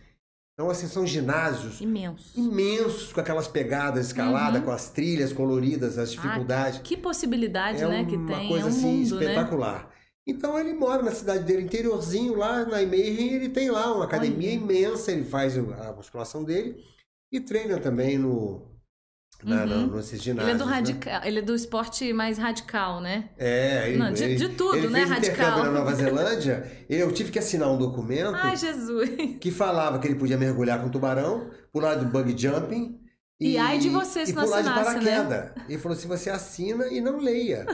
Então, assim, são ginásios Imenso. imensos com aquelas pegadas escalada, Uhum. com as trilhas coloridas, as dificuldades. Que possibilidade, é né, que uma tem. coisa é um assim mundo, né? espetacular. Então ele mora na cidade dele, interiorzinho, lá na Imeirin, ele tem lá uma academia Olha. imensa, ele faz a musculação dele e treina também no, na, Uhum. nesses Ele ginásios. é do né? radical, ele é do esporte mais radical, né? É, ele, Não, de- ele- de tudo, ele né, fez radical. na Nova Zelândia, eu tive que assinar um documento Ai, Jesus. que falava que ele podia mergulhar com tubarão, pular do bug jumping. E ai de você se e não pular de né? paraquedas. Ele falou assim: você assina e não leia.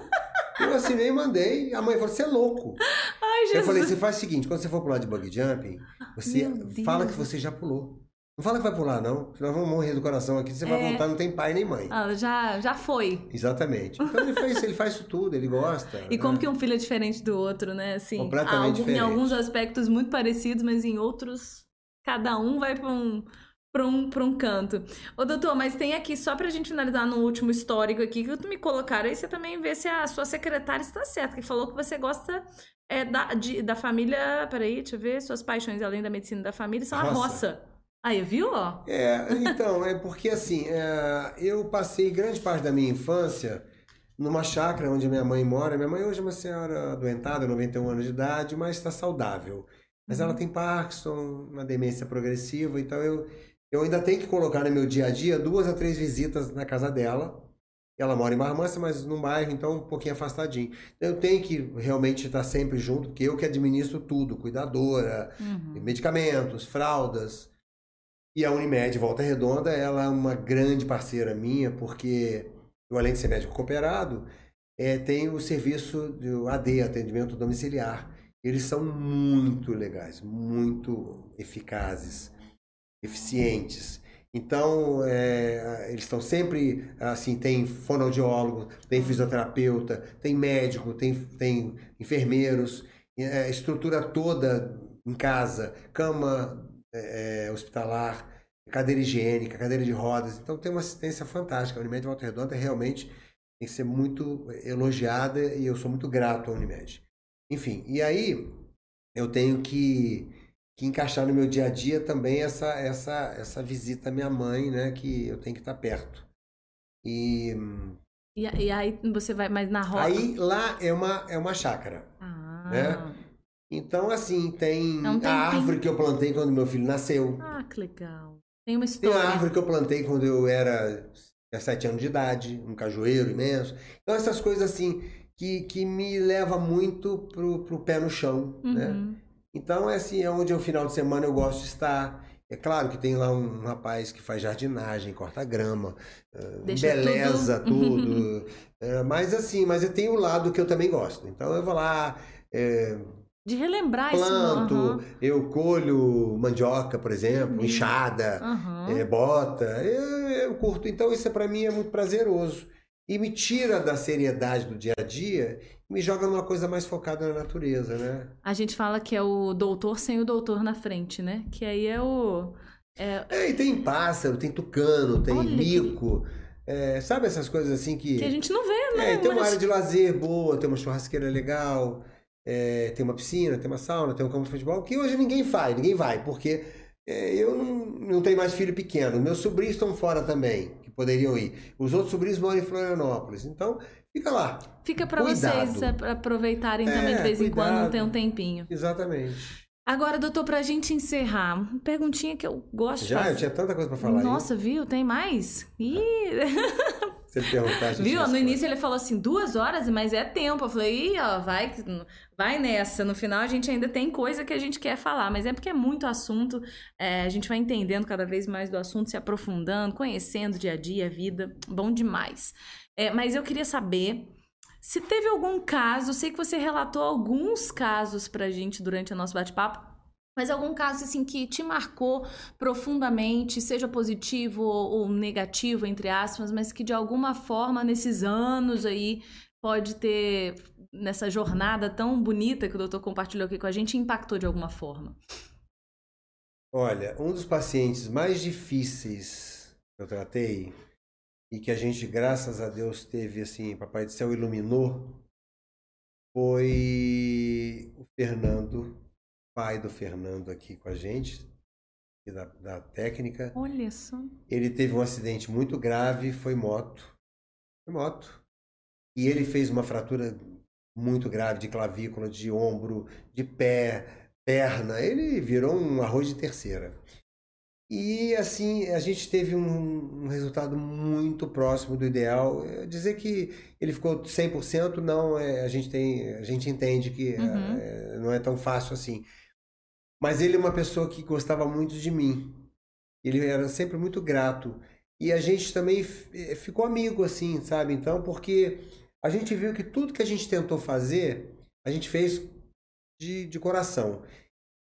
Eu assinei e mandei. A mãe falou: você é louco. Ai, Eu Jesus. falei: você faz o seguinte: quando você for pular de bug jumping, você fala que você já pulou. Não fala que vai pular, não. Senão vamos morrer do coração aqui. Você vai É. voltar, não tem pai nem mãe. Ah, já, já foi. Exatamente. Então ele faz, ele faz isso tudo, ele gosta. E como né? que um filho é diferente do outro, né? Assim, Completamente algum- diferente. Em alguns aspectos muito parecidos, mas em outros, cada um vai para um, pra um, pra um canto. Ô, doutor, mas tem aqui, só pra gente finalizar no último histórico aqui, que me colocaram aí, você também vê se a sua secretária está certa, que falou que você gosta é, da, de- da família. Peraí, deixa eu ver. Suas paixões, além da medicina da família, são a Roça. Aí, viu, ó? É, então, é porque assim, é, eu passei grande parte da minha infância numa chácara onde minha mãe mora. Minha mãe hoje é uma senhora adoentada, 91 anos de idade, mas está saudável. Mas ela tem Parkinson, uma demência progressiva, então eu, eu ainda tenho que colocar no meu dia a dia duas a três visitas na casa dela. Ela mora em Barmança, mas num bairro, então um pouquinho afastadinho. Então, eu tenho que realmente estar sempre junto, porque eu que administro tudo, cuidadora, Uhum. medicamentos, fraldas. E a Unimed Volta Redonda, ela é uma grande parceira minha, porque eu, além de ser médico cooperado, eh, tenho o serviço do AD, atendimento domiciliar. Eles são muito legais, muito eficazes, eficientes. Então, eh, eles estão sempre, assim, tem fonoaudiólogo, tem fisioterapeuta, tem médico, tem, tem enfermeiros, a estrutura toda em casa, cama eh, hospitalar, cadeira higiênica, cadeira de rodas. Então, tem uma assistência fantástica. A Unimed de Volta Redonda realmente tem que ser muito elogiada e eu sou muito grato à Unimed. Enfim, e aí eu tenho que, que encaixar no meu dia a dia também essa, essa, essa visita à minha mãe, né? Que eu tenho que estar perto. E E, e aí você vai mais na roça. aí lá é uma, é uma chácara. Ah. né? Então, assim, tem É um a árvore que eu plantei quando meu filho nasceu. Ah, que legal. Tem uma Tem história. a árvore que eu plantei quando eu era sete anos de idade, um cajueiro imenso. Então, essas coisas assim que, que me leva muito pro, pro pé no chão, né? Uhum. Então, é assim, é onde o final de semana eu gosto de estar. É claro que tem lá um rapaz que faz jardinagem, corta grama, eh, Deixa beleza, (laughs) tudo. tudo. Eh, mas assim, mas eu tenho o lado que eu também gosto. Então eu vou lá, eh, De relembrar isso. planto, aham. eu colho mandioca, por exemplo, Uhum. enxada, Aham. é, bota. Eu, eu curto. Então, isso para mim é muito prazeroso. E me tira da seriedade do dia a dia e me joga numa coisa mais focada na natureza, né? A gente fala que é o doutor sem o doutor na frente, né? Que aí é o. É, É, e tem pássaro, tem tucano, tem Olha que- mico. é, sabe essas coisas assim que. que a gente não vê, né? É, tem uma Mas- área de lazer boa, tem uma churrasqueira legal, é, tem uma piscina, tem uma sauna, tem um campo de futebol, que hoje ninguém faz, ninguém vai, porque é, eu não, não tenho mais filho pequeno. Meus sobrinhos estão fora também, que poderiam ir. Os outros sobrinhos moram em Florianópolis. Então, fica lá. Fica Cuidado. vocês ap- aproveitarem também É, de vez em quando, cuidado. ter um tempinho. Exatamente. Agora, doutor, pra gente encerrar, uma perguntinha que eu gosto de Já, eu tinha tanta coisa para falar. Nossa, viu? Tem mais? Ih, (laughs) Ele perguntar, a gente Viu? No início ele falou assim, duas horas, mas é tempo. Eu falei, Ih, ó, vai, vai nessa. No final a gente ainda tem coisa que a gente quer falar, mas é porque é muito assunto. é, a gente vai entendendo cada vez mais do assunto, se aprofundando, conhecendo o dia a dia, a vida. Bom demais. É, mas eu queria saber se teve algum caso, sei que você relatou alguns casos pra gente durante o nosso bate-papo. Mas algum caso assim que te marcou profundamente, seja positivo ou negativo, entre aspas, mas que de alguma forma nesses anos aí pode ter, nessa jornada tão bonita que o doutor compartilhou aqui com a gente, impactou de alguma forma? Olha, um dos pacientes mais difíceis que eu tratei e que a gente, graças a Deus, teve assim, Papai do Céu iluminou, foi o Fernando pai do Fernando aqui com a gente, da, da técnica. Olha só. Ele teve um acidente muito grave, foi moto. Foi moto. E ele fez uma fratura muito grave de clavícula, de ombro, de pé, perna. Ele virou um arroz de terceira. E assim, a gente teve um, um, resultado muito próximo do ideal. Dizer que ele ficou 100%, não, é, a, gente tem, a gente entende que uhum. é, não é tão fácil assim. Mas ele é uma pessoa que gostava muito de mim. Ele era sempre muito grato. E a gente também eh, ficou amigo, assim, sabe? Então, porque a gente viu que tudo que a gente tentou fazer, a gente fez de, de coração.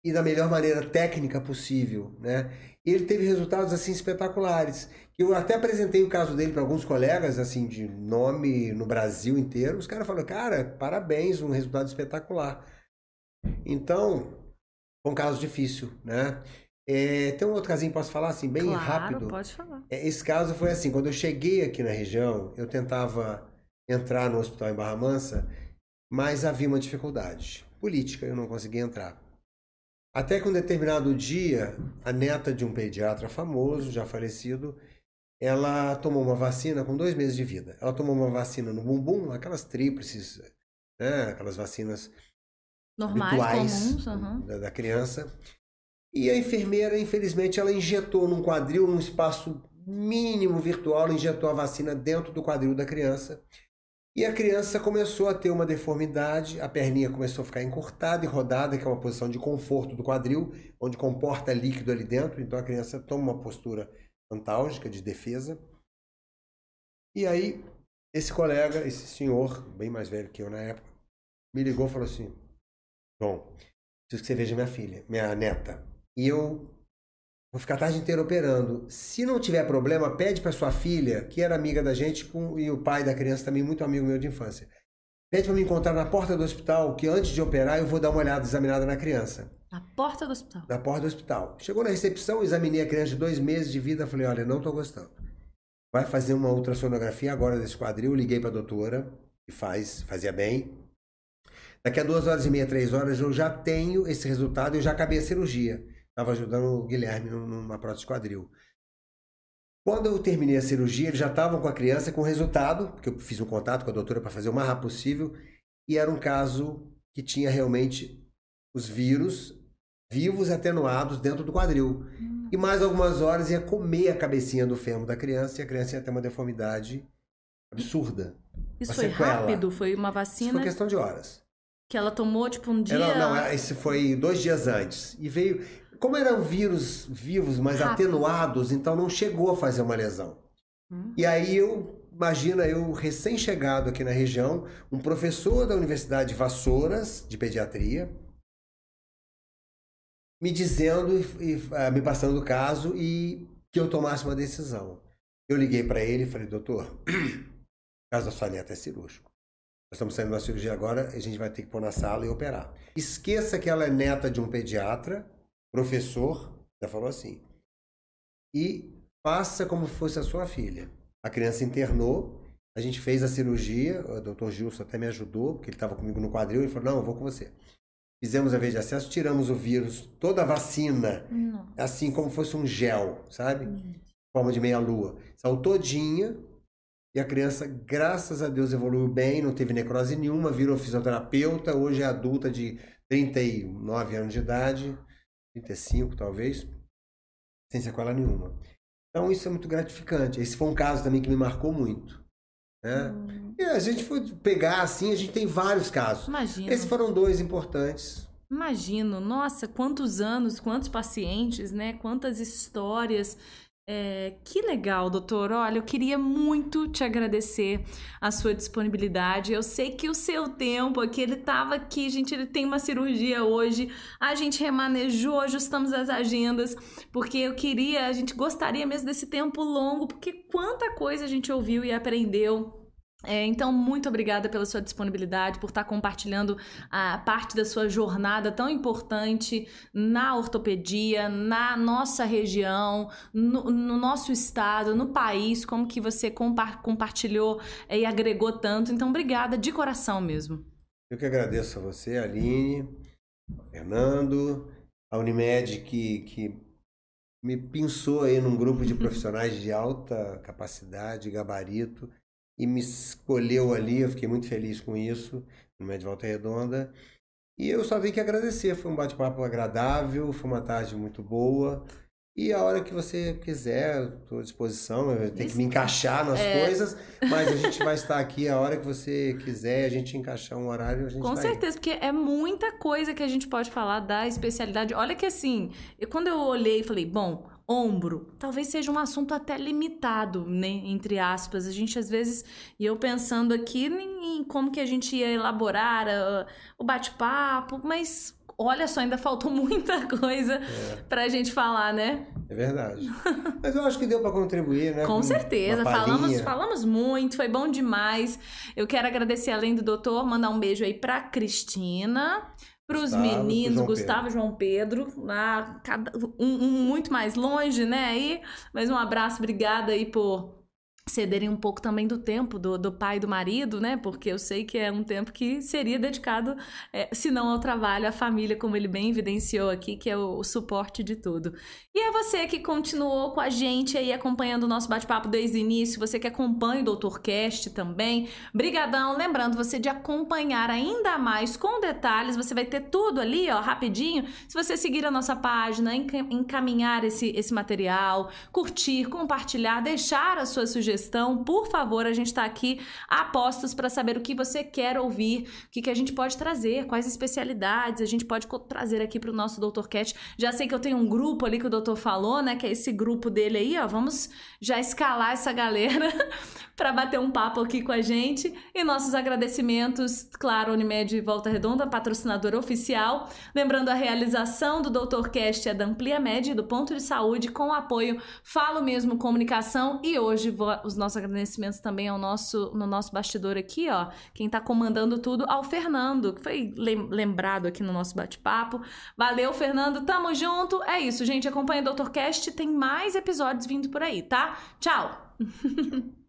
E da melhor maneira técnica possível, né? E ele teve resultados, assim, espetaculares. Eu até apresentei o caso dele para alguns colegas, assim, de nome no Brasil inteiro. Os caras falaram, cara, parabéns, um resultado espetacular. Então, foi um caso difícil, né? É, tem um outro casinho, posso falar assim, bem claro, rápido? pode falar. É, esse caso foi assim, quando eu cheguei aqui na região, eu tentava entrar no hospital em Barra Mansa, mas havia uma dificuldade política, eu não conseguia entrar. Até que um determinado dia, a neta de um pediatra famoso, já falecido, ela tomou uma vacina com dois meses de vida. Ela tomou uma vacina no bumbum, aquelas tríplices, né, aquelas vacinas Normais, habituais comuns, uhum. da, da criança. E a enfermeira, infelizmente, ela injetou num quadril, num espaço mínimo virtual, ela injetou a vacina dentro do quadril da criança. E a criança começou a ter uma deformidade, a perninha começou a ficar encurtada e rodada, que é uma posição de conforto do quadril, onde comporta líquido ali dentro. Então a criança toma uma postura antálgica de defesa. E aí, esse colega, esse senhor, bem mais velho que eu na época, me ligou e falou assim: Bom, preciso que você veja minha filha, minha neta. E eu vou ficar a tarde inteira operando. Se não tiver problema, pede para sua filha, que era amiga da gente, com, e o pai da criança também, muito amigo meu de infância. Pede para me encontrar na porta do hospital, que antes de operar eu vou dar uma olhada examinada na criança. Na porta do hospital? Na porta do hospital. Chegou na recepção, examinei a criança de dois meses de vida, falei, olha, não estou gostando. Vai fazer uma ultrassonografia agora desse quadril, liguei para a doutora, que faz, fazia bem, Daqui a duas horas e meia, três horas, eu já tenho esse resultado, eu já acabei a cirurgia. Estava ajudando o Guilherme numa prótese quadril. Quando eu terminei a cirurgia, eles já estavam com a criança com o resultado, porque eu fiz um contato com a doutora para fazer o mais rápido possível, e era um caso que tinha realmente os vírus vivos atenuados dentro do quadril. Hum. E mais algumas horas ia comer a cabecinha do fêmur da criança e a criança ia ter uma deformidade absurda. Isso foi sequela. rápido? Foi uma vacina? Isso foi questão de horas. Que ela tomou, tipo, um dia. Não, não, esse foi dois dias antes. E veio. Como eram vírus vivos, mas Rápido. atenuados, então não chegou a fazer uma lesão. Hum. E aí eu. Imagina eu, recém-chegado aqui na região, um professor da Universidade de Vassouras, de pediatria, me dizendo e, uh, me passando o caso e que eu tomasse uma decisão. Eu liguei para ele e falei, doutor, (clears throat) o caso da sua neta é cirúrgico. Estamos saindo da cirurgia agora, a gente vai ter que pôr na sala e operar. Esqueça que ela é neta de um pediatra, professor, já falou assim. E faça como fosse a sua filha. A criança internou, a gente fez a cirurgia, o doutor Gilson até me ajudou, porque ele estava comigo no quadril, e falou, não, eu vou com você. Fizemos a vez de acesso, tiramos o vírus, toda a vacina, assim como fosse um gel, sabe? Forma de meia-lua. Saiu todinha, e a criança, graças a Deus, evoluiu bem, não teve necrose nenhuma, virou fisioterapeuta, hoje é adulta de 39 anos de idade, 35 talvez, sem sequela nenhuma. Então isso é muito gratificante. Esse foi um caso também que me marcou muito. Né? Hum. E a gente foi pegar assim, a gente tem vários casos. Imagina. Esses foram dois importantes. Imagino, nossa, quantos anos, quantos pacientes, né? Quantas histórias É, que legal, doutor. Olha, eu queria muito te agradecer a sua disponibilidade. Eu sei que o seu tempo aqui, ele estava aqui, gente, ele tem uma cirurgia hoje. A gente remanejou, ajustamos as agendas, porque eu queria, a gente gostaria mesmo desse tempo longo, porque quanta coisa a gente ouviu e aprendeu é, então, muito obrigada pela sua disponibilidade, por estar compartilhando a parte da sua jornada tão importante na ortopedia, na nossa região, no, no nosso estado, no país, como que você compa compartilhou é, e agregou tanto. Então, obrigada de coração mesmo. Eu que agradeço a você, Aline, Fernando, a Unimed que, que me pensou aí num grupo de (laughs) profissionais de alta capacidade, gabarito e me escolheu ali, eu fiquei muito feliz com isso, no Médio Volta Redonda. E eu só tenho que agradecer, foi um bate-papo agradável, foi uma tarde muito boa. E a hora que você quiser, estou à disposição, eu tenho que me encaixar nas é... coisas, mas a gente vai estar aqui a hora que você quiser, a gente encaixar um horário, a gente Com tá certeza, aí. porque é muita coisa que a gente pode falar da especialidade. Olha que assim, eu, quando eu olhei e falei, bom, ombro. Talvez seja um assunto até limitado, né? Entre aspas. A gente às vezes, e eu pensando aqui em, como que a gente ia elaborar uh, o bate-papo, mas olha só, ainda faltou (laughs) muita coisa é. pra gente falar, né? É verdade. (laughs) Mas eu acho que deu para contribuir, né? Com, Com certeza. Falamos, falamos muito, foi bom demais. Eu quero agradecer, além do doutor, mandar um beijo aí pra Cristina para os meninos, João Gustavo Pedro. João Pedro, lá, cada, um, um, muito mais longe, né? Aí, mas um abraço, obrigada aí por cederem um pouco também do tempo do, do pai e do marido, né? Porque eu sei que é um tempo que seria dedicado, é, se não ao trabalho, à família, como ele bem evidenciou aqui, que é o, o, suporte de tudo. E é você que continuou com a gente aí acompanhando o nosso bate-papo desde o início, você que acompanha o Doutor Cast também. Brigadão, lembrando você de acompanhar ainda mais com detalhes, você vai ter tudo ali, ó, rapidinho. Se você seguir a nossa página, encaminhar esse, esse material, curtir, compartilhar, deixar a sua sugestão sugestão, por favor, a gente está aqui a postos para saber o que você quer ouvir, o que, que a gente pode trazer, quais especialidades a gente pode trazer aqui para o nosso Dr. Cat. Já sei que eu tenho um grupo ali que o doutor falou, né? Que é esse grupo dele aí, ó. Vamos já escalar essa galera (laughs) para bater um papo aqui com a gente. E nossos agradecimentos, claro, Unimed Volta Redonda, patrocinadora oficial. Lembrando a realização do Dr. Cast é da Amplia Med, do Ponto de Saúde, com apoio Falo Mesmo Comunicação. E hoje os nossos agradecimentos também ao nosso, no nosso bastidor aqui, ó. Quem tá comandando tudo ao Fernando, que foi lembrado aqui no nosso bate-papo. Valeu, Fernando. Tamo junto. É isso, gente. Acompanha o Dr. Cast. Tem mais episódios vindo por aí, tá? Tchau! (laughs)